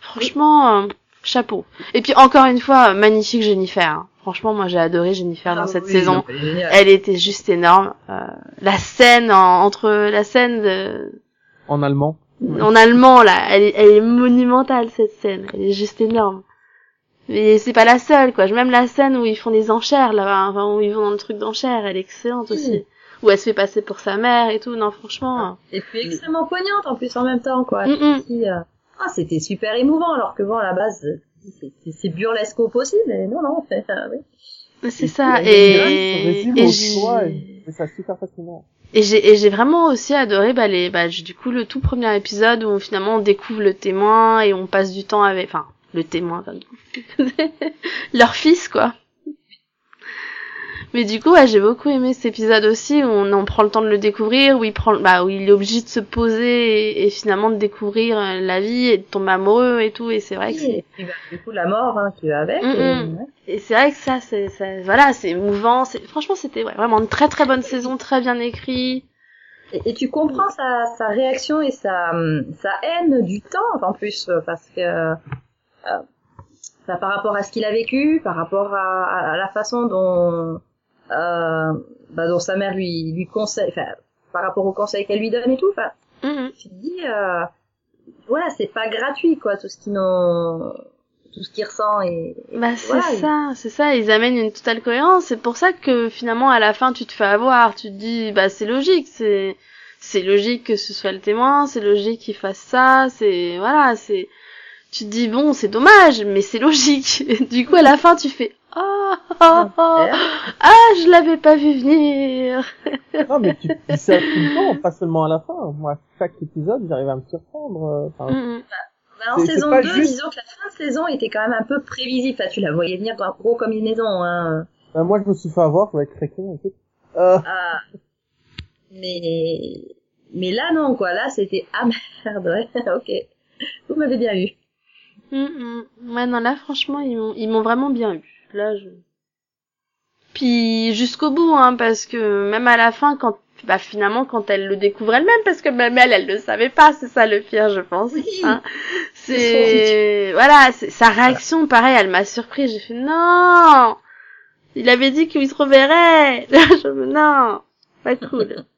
franchement, euh, chapeau. Et puis, encore une fois, magnifique Jennifer. hein. Franchement, moi, j'ai adoré Jennifer dans Ah cette oui, saison. Elle était juste énorme. Euh, la scène en- entre la scène de, En allemand. en allemand là, elle est, elle est monumentale cette scène, elle est juste énorme. Mais c'est pas la seule quoi, même la scène où ils font des enchères là, enfin où ils vont dans le truc d'enchères, elle est excellente aussi. Où elle se fait passer pour sa mère et tout, non franchement. Et puis extrêmement poignante en plus en même temps quoi. Mm, mm. Euh, Ah c'était super émouvant alors que bon à la base c'est- c'est c'est burlesque au possible, mais non non, fait, euh, oui. C'est Et ça, et, et j'ai- et- ça super fascinant. Et j'ai et j'ai vraiment aussi adoré bah les bah du coup le tout premier épisode où finalement on découvre le témoin et on passe du temps avec enfin le témoin enfin, leur fils quoi. Mais du coup ouais, j'ai beaucoup aimé cet épisode aussi où on en prend le temps de le découvrir où il prend bah où il est obligé de se poser et, et finalement de découvrir euh, la vie et de tomber amoureux et tout et c'est vrai que c'est Et puis, bah, du coup, la mort hein, qui va avec. Mm, et- mm. ouais. et c'est vrai que ça c'est ça, voilà c'est émouvant c'est franchement c'était ouais, vraiment une très très bonne saison très bien écrit Et, et tu comprends sa, sa réaction et sa, hum, sa haine du temps, en plus, euh, parce que euh, bah, par rapport à ce qu'il a vécu, par rapport à, à- à la façon dont, euh, bah, dont sa mère lui, lui conseille, enfin, par rapport aux conseils qu'elle lui donne et tout, enfin, Mhm. tu te dis, euh, voilà, c'est pas gratuit, quoi, tout ce qu'ils n'ont, tout ce qu'il ressent et, et Bah c'est voilà, il- ça, c'est ça, ils amènent une totale cohérence, c'est pour ça que finalement à la fin tu te fais avoir, tu te dis bah c'est logique, c'est c'est logique que ce soit le témoin, c'est logique qu'il fasse ça, c'est voilà, c'est tu te dis bon, c'est dommage, mais c'est logique. Du coup à la fin tu fais ah ah ah, ah, je l'avais pas vu venir. Non, mais tu dis ça tout le temps, pas seulement à la fin. Moi, chaque épisode, j'arrive à me surprendre. euh, Enfin. Bah, en saison pas 2, juste- disons que la fin de saison était quand même un peu prévisible. Enfin, tu la voyais venir gros- gros comme une maison. Hein. bah, moi, je me suis fait avoir, je vais être très con, en fait. Euh, Ah. Mais... Mais là, non, quoi. Là, c'était... Ah merde, ouais, ok. Vous m'avez bien eu. Mhm. Ouais non là franchement ils m'ont ils m'ont vraiment bien eu. Là je puis jusqu'au bout hein parce que même à la fin quand bah finalement quand elle le découvre elle-même parce que même elle elle le savait pas c'est ça le pire je pense hein. C'est voilà c'est sa réaction pareil elle m'a surpris j'ai fait non! Il avait dit qu'il se reverrait! Non! Pas cool.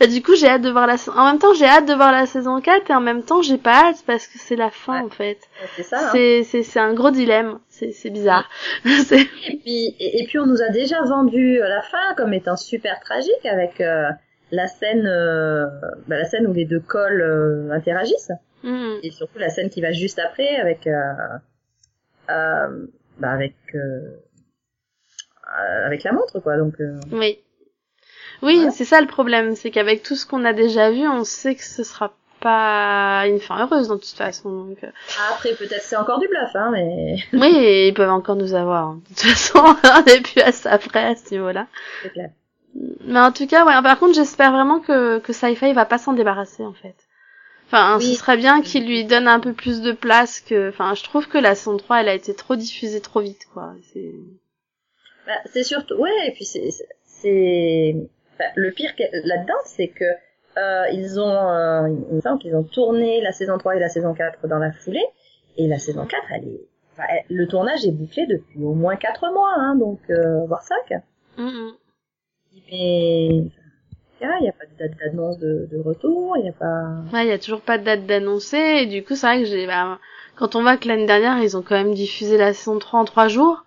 Bah, du coup j'ai hâte de voir la en même temps j'ai hâte de voir la saison 4 et en même temps j'ai pas hâte parce que c'est la fin Ouais. en fait C'est ça. Hein. c'est c'est c'est un gros dilemme c'est c'est bizarre c'est Et puis, et, et puis, on nous a déjà vendu euh, la fin comme étant super tragique avec euh, la scène, euh, bah, la scène où les deux cols euh, interagissent. Mhm. et surtout la scène qui va juste après avec euh, euh, bah avec avec la montre quoi donc euh, oui oui Voilà. c'est ça le problème c'est qu'avec tout ce qu'on a déjà vu on sait que ce sera pas une fin heureuse de toute façon donc euh, après peut-être c'est encore du bluff hein mais oui ils peuvent encore nous avoir hein. de toute façon on est plus à ça près à ce niveau là c'est clair mais en tout cas ouais par contre j'espère vraiment que que Sci-Fi va pas s'en débarrasser en fait enfin Oui. ce serait bien qu'il lui donne un peu plus de place que enfin je trouve que la saison 3 elle a été trop diffusée trop vite quoi c'est Bah, c'est surtout ouais et puis c'est- c'est enfin, le pire là-dedans c'est que euh, ils ont euh, il me semble qu'ils ont tourné la saison 3 et la saison 4 dans la foulée et la saison 4 elle est enfin, elle- le tournage est bouclé depuis au moins 4 mois hein donc euh, voire 5 Mhm. mais il n'y a pas de date d'annonce de, de retour, il n'y a pas... Ouais, il y a toujours pas de date d'annoncer et du coup, c'est vrai que j'ai bah, quand on voit que l'année dernière, ils ont quand même diffusé la saison 3 en 3 jours.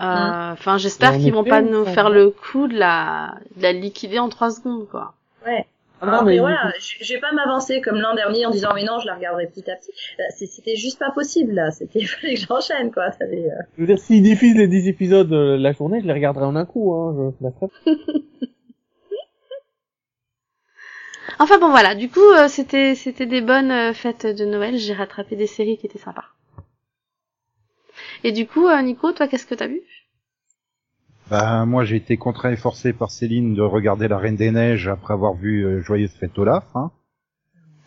Euh, Mm. Enfin, j'espère Et en qu'ils vont pas nous faire le coup de la de la liquider en 3 secondes quoi. Ouais. Ah mais voilà, je je vais pas m'avancer comme l'an dernier en disant mais non, je la regarderai petit à petit. C'est- C'était juste pas possible, là. C'était, il fallait que j'enchaîne, quoi. Ça avait, euh, je veux dire, s'ils diffusent les 10 épisodes euh, la journée, je les regarderai en un coup, hein, je la ferai. Enfin bon voilà, du coup, euh, c'était c'était des bonnes euh, fêtes de Noël, j'ai rattrapé des séries qui étaient sympas. Et du coup, euh, Nico, toi qu'est-ce que t'as vu? Bah moi j'ai été contraint et forcé par Céline de regarder La Reine des Neiges après avoir vu euh, Joyeuse Fête Olaf. Hein.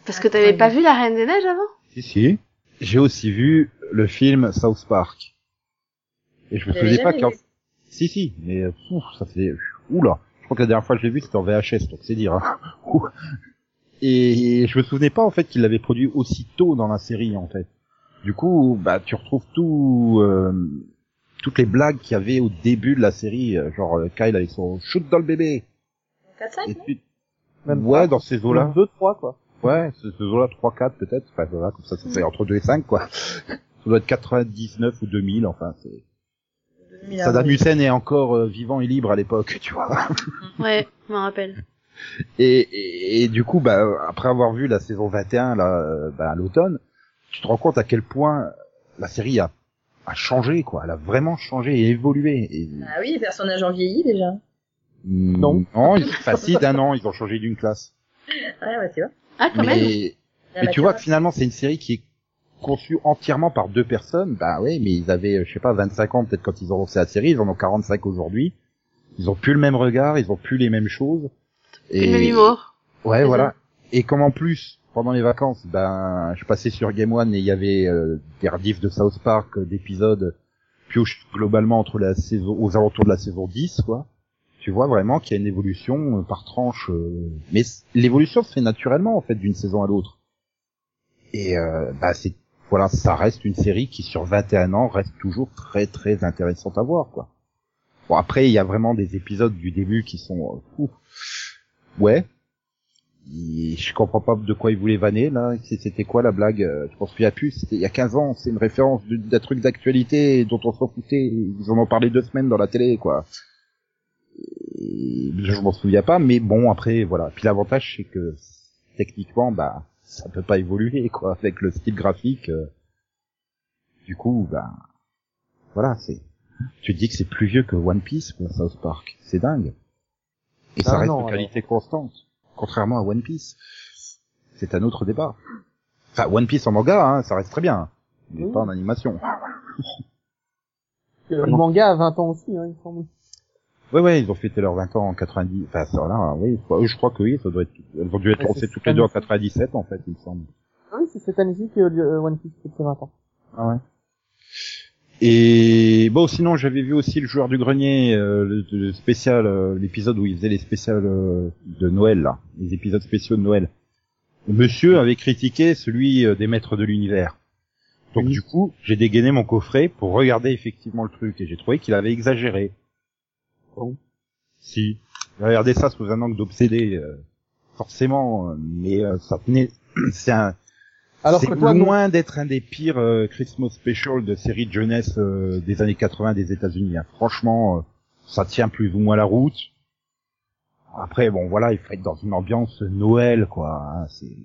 Parce que t'avais pas vu La Reine des Neiges avant? Si si. J'ai aussi vu le film South Park. Et je me souvenais pas quand. vu? Si si, mais euh, ouf, ça fait oula. Je crois que la dernière fois que je l'ai vu c'était en VHS, donc c'est dire. Hein. Et je me souvenais pas en fait qu'il l'avait produit aussi tôt dans la série en fait. Du coup, bah tu retrouves tout, euh, toutes les blagues qu'il y avait au début de la série, euh, genre euh, Kyle avec son shoot dans le bébé. 4-5, Et non puis, Même ouais, pas. dans ces eaux-là. 2, 3, quoi. Ouais, ce, ce zoo-là, 3, 4 peut-être. Enfin, voilà, comme ça, ça fait entre 2 et 5, quoi. Ça doit être 99 ou 2000, enfin, c'est... 2000 Saddam Hussein est encore euh, vivant et libre à l'époque, tu vois. Ouais, je me rappelle. Et, et, et du coup, bah, après avoir vu la saison 21, là, euh, bah, à l'automne, tu te rends compte à quel point la série a, a changé, quoi. Elle a vraiment changé et évolué. Et, Ah oui, les personnages ont vieilli, déjà. Non. Non, ils, si, d'un an, ils ont changé d'une classe. Ouais, ouais, tu vois. Ah, quand même. Mais, mais tu vois que finalement, c'est une série qui est conçue entièrement par deux personnes. Bah ouais, mais ils avaient, je sais pas, 25 ans peut-être quand ils ont lancé la série, ils en ont 45 aujourd'hui. Ils ont plus le même regard, ils ont plus les mêmes choses. Plus le même humour. Ouais, voilà. Et comme en plus, pendant les vacances, ben, je passais sur Game One et il y avait euh, des rediffs de South Park, euh, d'épisodes pioche globalement entre la saison, aux alentours de la saison 10, quoi. Tu vois vraiment qu'il y a une évolution euh, par tranche. euh, Mais l'évolution se fait naturellement, en fait, d'une saison à l'autre. Et euh, bah, c'est voilà, ça reste une série qui, sur 21 ans, reste toujours très très intéressante à voir, quoi. Bon, après, il y a vraiment des épisodes du début qui sont... euh, ouais, je comprends pas de quoi ils voulaient vanner là. C'était quoi la blague euh, Je m'en souviens plus. C'était il y a 15 ans. C'est une référence d'un truc d'actualité dont on s'en foutait. Ils en ont parlé deux semaines dans la télé, quoi. Et je m'en souviens pas, mais bon après voilà. Puis l'avantage c'est que techniquement, bah ça peut pas évoluer quoi avec le style graphique. euh. Du coup, bah voilà, c'est. Tu te dis que c'est plus vieux que One Piece, quoi, South Park. C'est dingue. Et ça Ah reste non, de qualité constante contrairement à One Piece. C'est un autre débat. Enfin, One Piece en manga, hein, ça reste très bien, mais Oui. pas en animation. Le manga a 20 ans aussi, hein, il me semble. Ouais, ouais, ils ont fêté leurs 20 ans en 90. Enfin, ça, là, oui, je crois que oui, ça doit être. Elles ont dû être lancées toutes les deux en ça. 97, en fait, il me semble. Ah oui, c'est cette année-ci que euh, One Piece fait ses 20 ans. Ah ouais. Et bon, sinon, j'avais vu aussi le joueur du grenier, euh, le, le spécial, euh, l'épisode où il faisait les spéciales euh, de Noël, là, les épisodes spéciaux de Noël. Monsieur avait critiqué celui euh, des maîtres de l'univers. Donc Oui. du coup, j'ai dégainé mon coffret pour regarder effectivement le truc et j'ai trouvé qu'il avait exagéré. Bon. Si. J'ai regardé ça sous un angle d'obsédé, euh, forcément, euh, mais euh, ça tenait. C'est un, Alors c'est que toi, loin d'être un des pires euh, Christmas special de série de jeunesse euh, des années 80 des États-Unis. hein. Franchement, euh, ça tient plus ou moins la route. Après, bon, voilà, il faut être dans une ambiance Noël, quoi. hein. C'est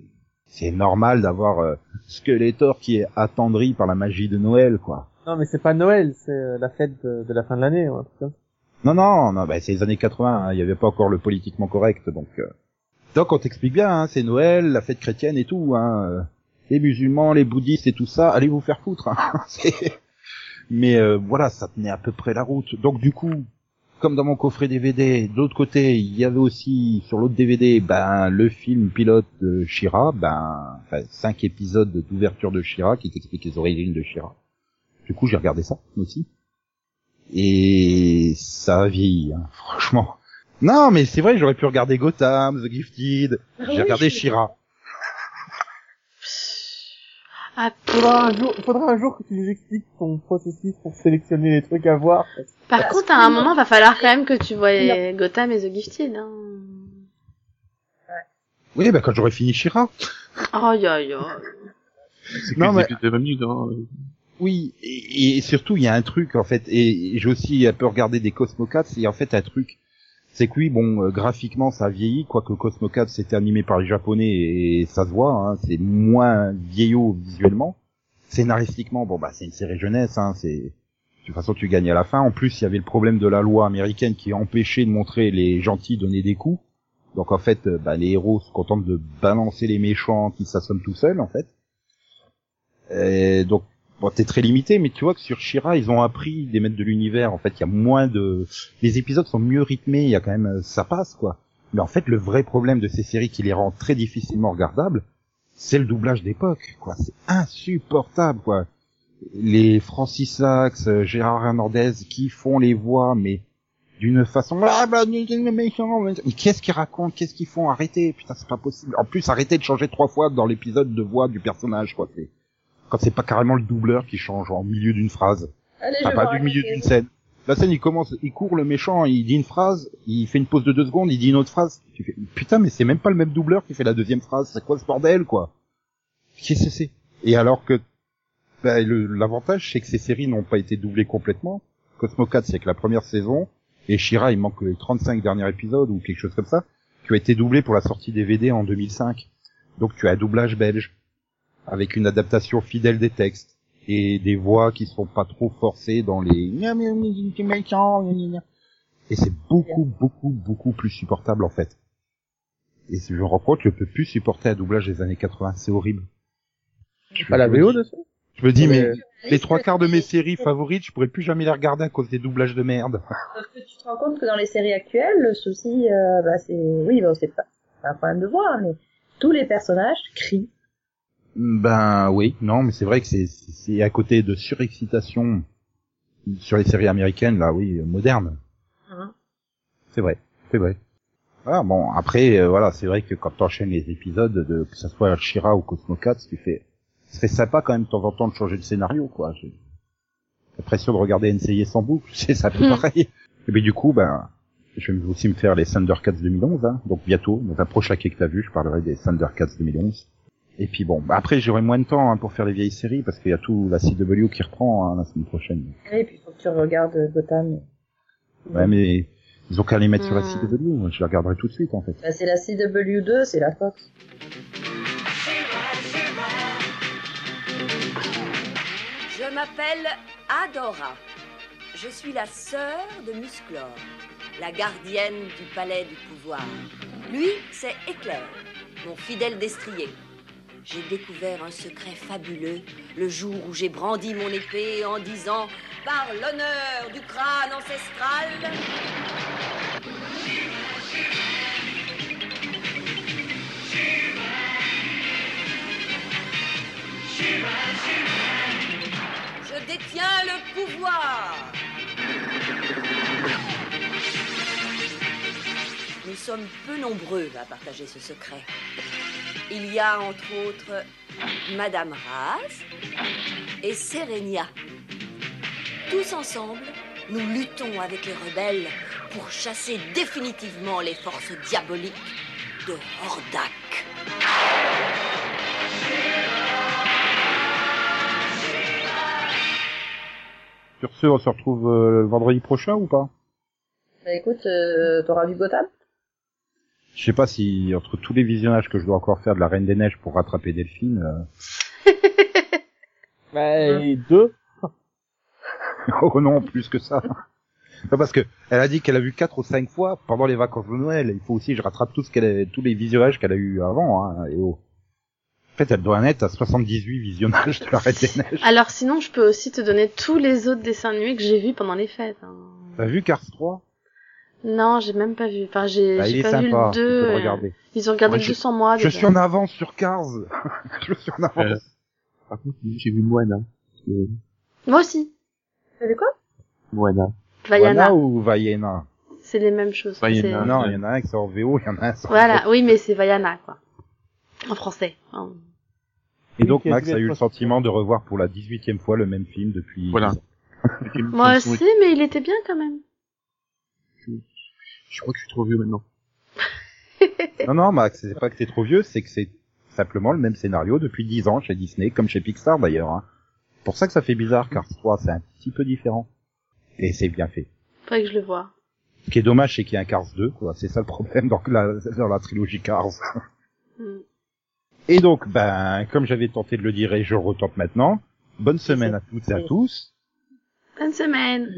c'est normal d'avoir euh, Skeletor qui est attendri par la magie de Noël, quoi. Non, mais c'est pas Noël, c'est euh, la fête de, de la fin de l'année, ou un truc comme ça. Non, non, non, bah, c'est les années 80. hein. Il n'y avait pas encore le politiquement correct, donc. euh. Donc on t'explique bien, hein, c'est Noël, la fête chrétienne et tout. Hein. Les musulmans, les bouddhistes et tout ça, allez vous faire foutre. Hein. Mais euh, voilà, ça tenait à peu près la route. Donc du coup, comme dans mon coffret DVD, de l'autre côté, il y avait aussi sur l'autre DVD, ben le film pilote de Shira, ben enfin, cinq épisodes d'ouverture de Shira qui t'expliquent les origines de Shira. Du coup, j'ai regardé ça aussi. Et ça a vieilli, hein, franchement. Non, mais c'est vrai, j'aurais pu regarder Gotham, The Gifted. J'ai regardé Shira. Ah, Faudra un jour, faudra un jour que tu nous expliques ton processus pour sélectionner les trucs à voir. par contre, à un moment, va falloir quand même que tu vois Gotham et The Gifted. Hein. Oui, bah quand j'aurai fini Shira. Aïe, aïe, aïe. C'est que Non, mais- épisodes de 20 minutes, hein. Oui, et, et surtout il y a un truc en fait, et j'ai aussi un peu regardé des Cosmocats, et en fait un truc, c'est que oui, bon, euh, graphiquement ça a vieilli, quoique Cosmocats c'était animé par les Japonais et ça se voit, hein, c'est moins vieillot visuellement. Scénaristiquement, bon bah c'est une série jeunesse, hein, c'est de toute façon tu gagnes à la fin. En plus il y avait le problème de la loi américaine qui empêchait de montrer les gentils donner des coups. Donc en fait, euh, bah, les héros se contentent de balancer les méchants qui s'assomment tout seuls en fait. Et donc bon, t'es très limité, mais tu vois que sur Shira, ils ont appris des maîtres de l'univers. En fait, il y a moins de, les épisodes sont mieux rythmés. Il y a quand même, euh, ça passe quoi. Mais en fait, le vrai problème de ces séries qui les rend très difficilement regardables, c'est le doublage d'époque. Quoi, c'est insupportable quoi. Les Francis Lax, euh, Gérard Hernandez qui font les voix, mais d'une façon qu'est-ce qu'ils racontent? Qu'est-ce qu'ils font? Arrêtez putain c'est pas possible en plus arrêtez de changer trois fois dans l'épisode de voix du personnage quoi c'est quand c'est pas carrément le doubleur qui change en milieu d'une phrase. Allez, enfin pas du milieu d'une scène. La scène il commence il court le méchant il dit une phrase il fait une pause de deux secondes il dit une autre phrase. Tu fais putain mais c'est même pas le même doubleur qui fait la deuxième phrase. C'est quoi ce bordel quoi? Qu'est-ce que c'est? Et alors que bah, l'avantage c'est que ces séries n'ont pas été doublées complètement. Cosmo 4 c'est que la première saison et Shira, il manque les 35 derniers épisodes ou quelque chose comme ça, qui ont été doublés pour la sortie DVD en 2005. Donc tu as un doublage belge, avec une adaptation fidèle des textes, et des voix qui sont pas trop forcées dans les... Et c'est beaucoup, beaucoup, beaucoup plus supportable en fait. Et si je me rends compte, je peux plus supporter un doublage des années 80, c'est horrible. Je Pas la VO dis- dessus Je me dis, mais les trois quarts de mes séries favorites, je pourrais plus jamais les regarder à cause des doublages de merde. Sauf que tu te rends compte que dans les séries actuelles, le souci, euh, bah, c'est, oui, pas, c'est pas un problème de voix, mais tous les personnages crient. Ben oui, non, mais c'est vrai que c'est c'est à côté de surexcitation sur les séries américaines, là, oui, modernes. Hein. C'est vrai, c'est vrai. Voilà, bon, après, euh, voilà, c'est vrai que quand t'enchaînes les épisodes, de, que ça soit Shira ou Cosmo 4, tu fais, ce serait sympa quand même de temps en temps de changer de scénario, quoi. J'ai l'impression de regarder NCIS en boucle, c'est ça peu Hmm. pareil. Et puis du coup, ben, je vais aussi me faire les Thundercats 2011, hein, donc bientôt, dans un prochain quai que t'as vu, je parlerai des Thundercats 2011. Et puis bon, bah après j'aurai moins de temps hein, pour faire les vieilles séries parce qu'il y a tout la CW qui reprend hein, la semaine prochaine. Et puis, faut que tu regardes euh, Gotham. Ouais, mais ils ont qu'à les mettre sur la Hmm. CW, moi, je les regarderai tout de suite en fait. Bah, c'est la CW2, c'est la Fox. Je m'appelle Adora. Je suis la sœur de Musclor, la gardienne du palais du pouvoir. Lui, c'est Éclair, mon fidèle destrier. J'ai découvert un secret fabuleux le jour où j'ai brandi mon épée en disant Par l'honneur du crâne ancestral. Je détiens le pouvoir. Nous sommes peu nombreux à partager ce secret. Il y a entre autres Madame Raz et Serenia. Tous ensemble, nous luttons avec les rebelles pour chasser définitivement les forces diaboliques de Hordak. Sur ce, on se retrouve euh, vendredi prochain ou pas? Bah, écoute, euh, t'auras vu Gotham? Je sais pas si entre tous les visionnages que je dois encore faire de la Reine des Neiges pour rattraper Delphine, euh, Bah, et deux. oh non, plus que ça. Non, parce que elle a dit qu'elle a vu quatre ou cinq fois pendant les vacances de Noël. Il faut aussi que je rattrape tout ce qu'elle a, tous les visionnages qu'elle a eu avant. Hein, et oh. En fait, elle doit en être à 78 visionnages de la Reine des Neiges. Alors sinon, je peux aussi te donner tous les autres dessins animés que j'ai vus pendant les fêtes. hein. T'as vu Cars 3 Non, j'ai même pas vu. Enfin, j'ai bah, est pas vu sympa, le tu peux 2. le euh. Ils ont regardé Moi, le je- 2 sans moi. Je déjà. suis en avance sur Cars. je suis en avance. Euh, Par contre, j'ai vu Moana. Euh, Moi aussi. T'as vu quoi? Moana. Vaiana. Ou Vaiana? C'est les mêmes choses. Vaiana. Non, il y en a un qui sort en VO, il y en a un sans Voilà, oui, mais c'est Vaiana, quoi. En français. hein. Et donc Oui, qui a Max a eu le sentiment de revoir pour la 18e fois le même film depuis. Voilà. 10 ans. Moi aussi, mais il était bien quand même. Je crois que je suis trop vieux maintenant. Non, non, Max, c'est pas que t'es trop vieux, c'est que c'est simplement le même scénario depuis 10 ans chez Disney, comme chez Pixar d'ailleurs. Hein. Pour ça que ça fait bizarre, Cars 3, c'est un petit peu différent. Et c'est bien fait. Faudrait que je le vois. Ce qui est dommage, c'est qu'il y a un Cars 2, quoi. C'est ça le problème dans la, dans la trilogie Cars. Hmm. Et donc, ben, comme j'avais tenté de le dire et je le retente maintenant, bonne semaine à toutes et à tous. Bonne semaine.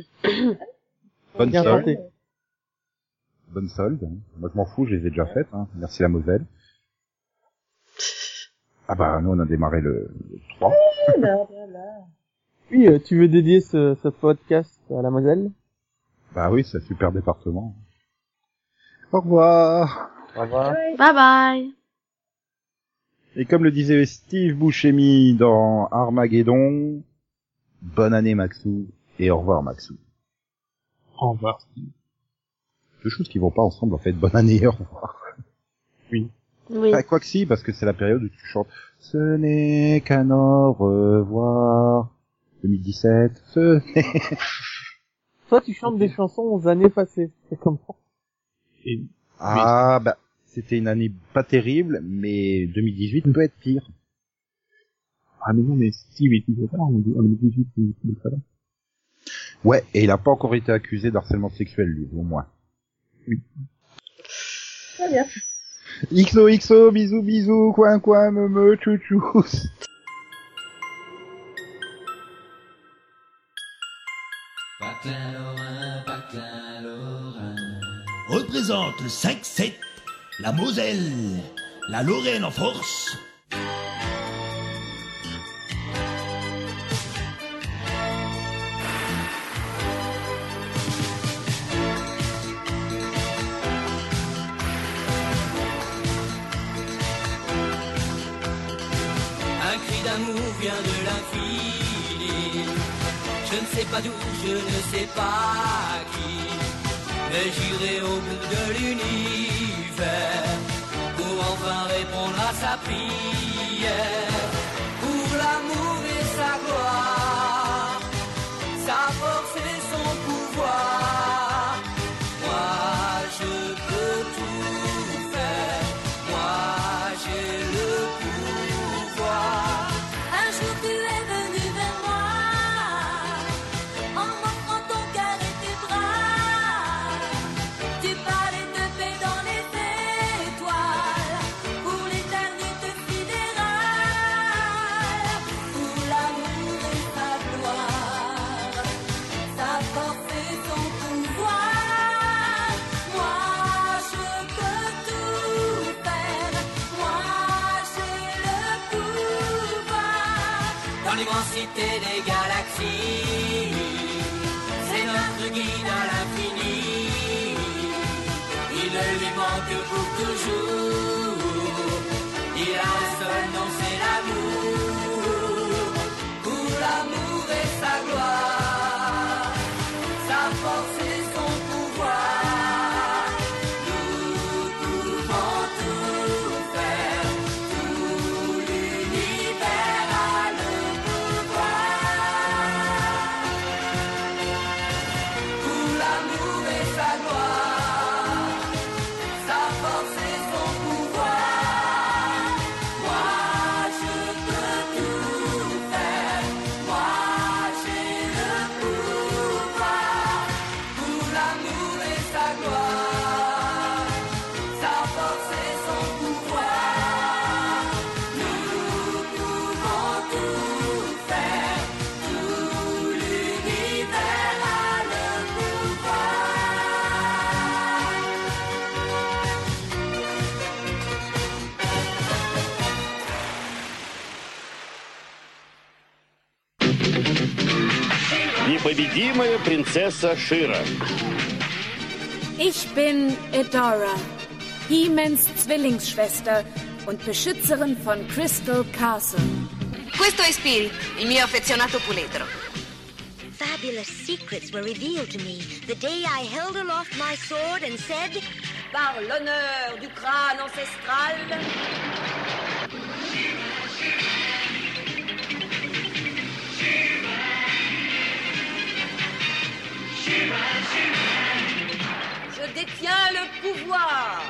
Bonne tenté. Bonne solde. hein. Moi, je m'en fous, je les ai déjà faites. Hein. Merci la Moselle. Ah bah, nous, on a démarré le, le 3. Blablabla. Oui, euh, tu veux dédier ce, ce podcast à la Moselle? Bah oui, c'est un super département. Au revoir. Au revoir. Bye bye. Et comme le disait Steve Buscemi dans Armageddon, bonne année Maxou et au revoir Maxou. Au revoir. Deux choses qui vont pas ensemble en fait, bonne année et au revoir. Oui. Ah, quoi que si, parce que c'est la période où tu chantes Ce n'est qu'un au revoir 2017, ce n'est... Toi, tu chantes des chansons aux années passées. C'est comment? Et Ah bah, c'était une année pas terrible, mais 2018 peut être pire. Ah mais non, mais si, mais tu veux pas, on dit, on dit 18, mais mais ça va. Ouais, et il a pas encore été accusé d'harcèlement sexuel lui, au moins. Très bien. XOXO, bisous bisous, coin coin, me me, chouchou. Patelin Lorrain, Patelin Lorrain. représente le 5-7, la Moselle, la Lorraine en force. Sais pas d'où, je ne sais pas qui. Mais j'irai au bout de l'univers pour enfin répondre à sa prière. Pour l'amour et sa gloire, sa force et Непобедимая принцесса Шира. Ich bin Edora, Hemens Zwillingsschwester und Beschützerin von Crystal Castle. Questo è Spirit, il mio affezionato puledro. Fabulous secrets were revealed to me the day I held aloft my sword and said, Par l'honneur du crâne ancestral, je détiens le pouvoir.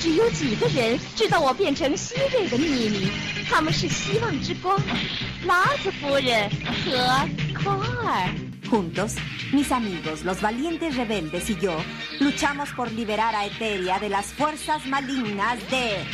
只有几个人知道我变成希瑞的秘密，他们是希望之光、拉子夫人和科尔。 Juntos, mis amigos, los valientes rebeldes y yo, luchamos por liberar a Eteria de las fuerzas malignas de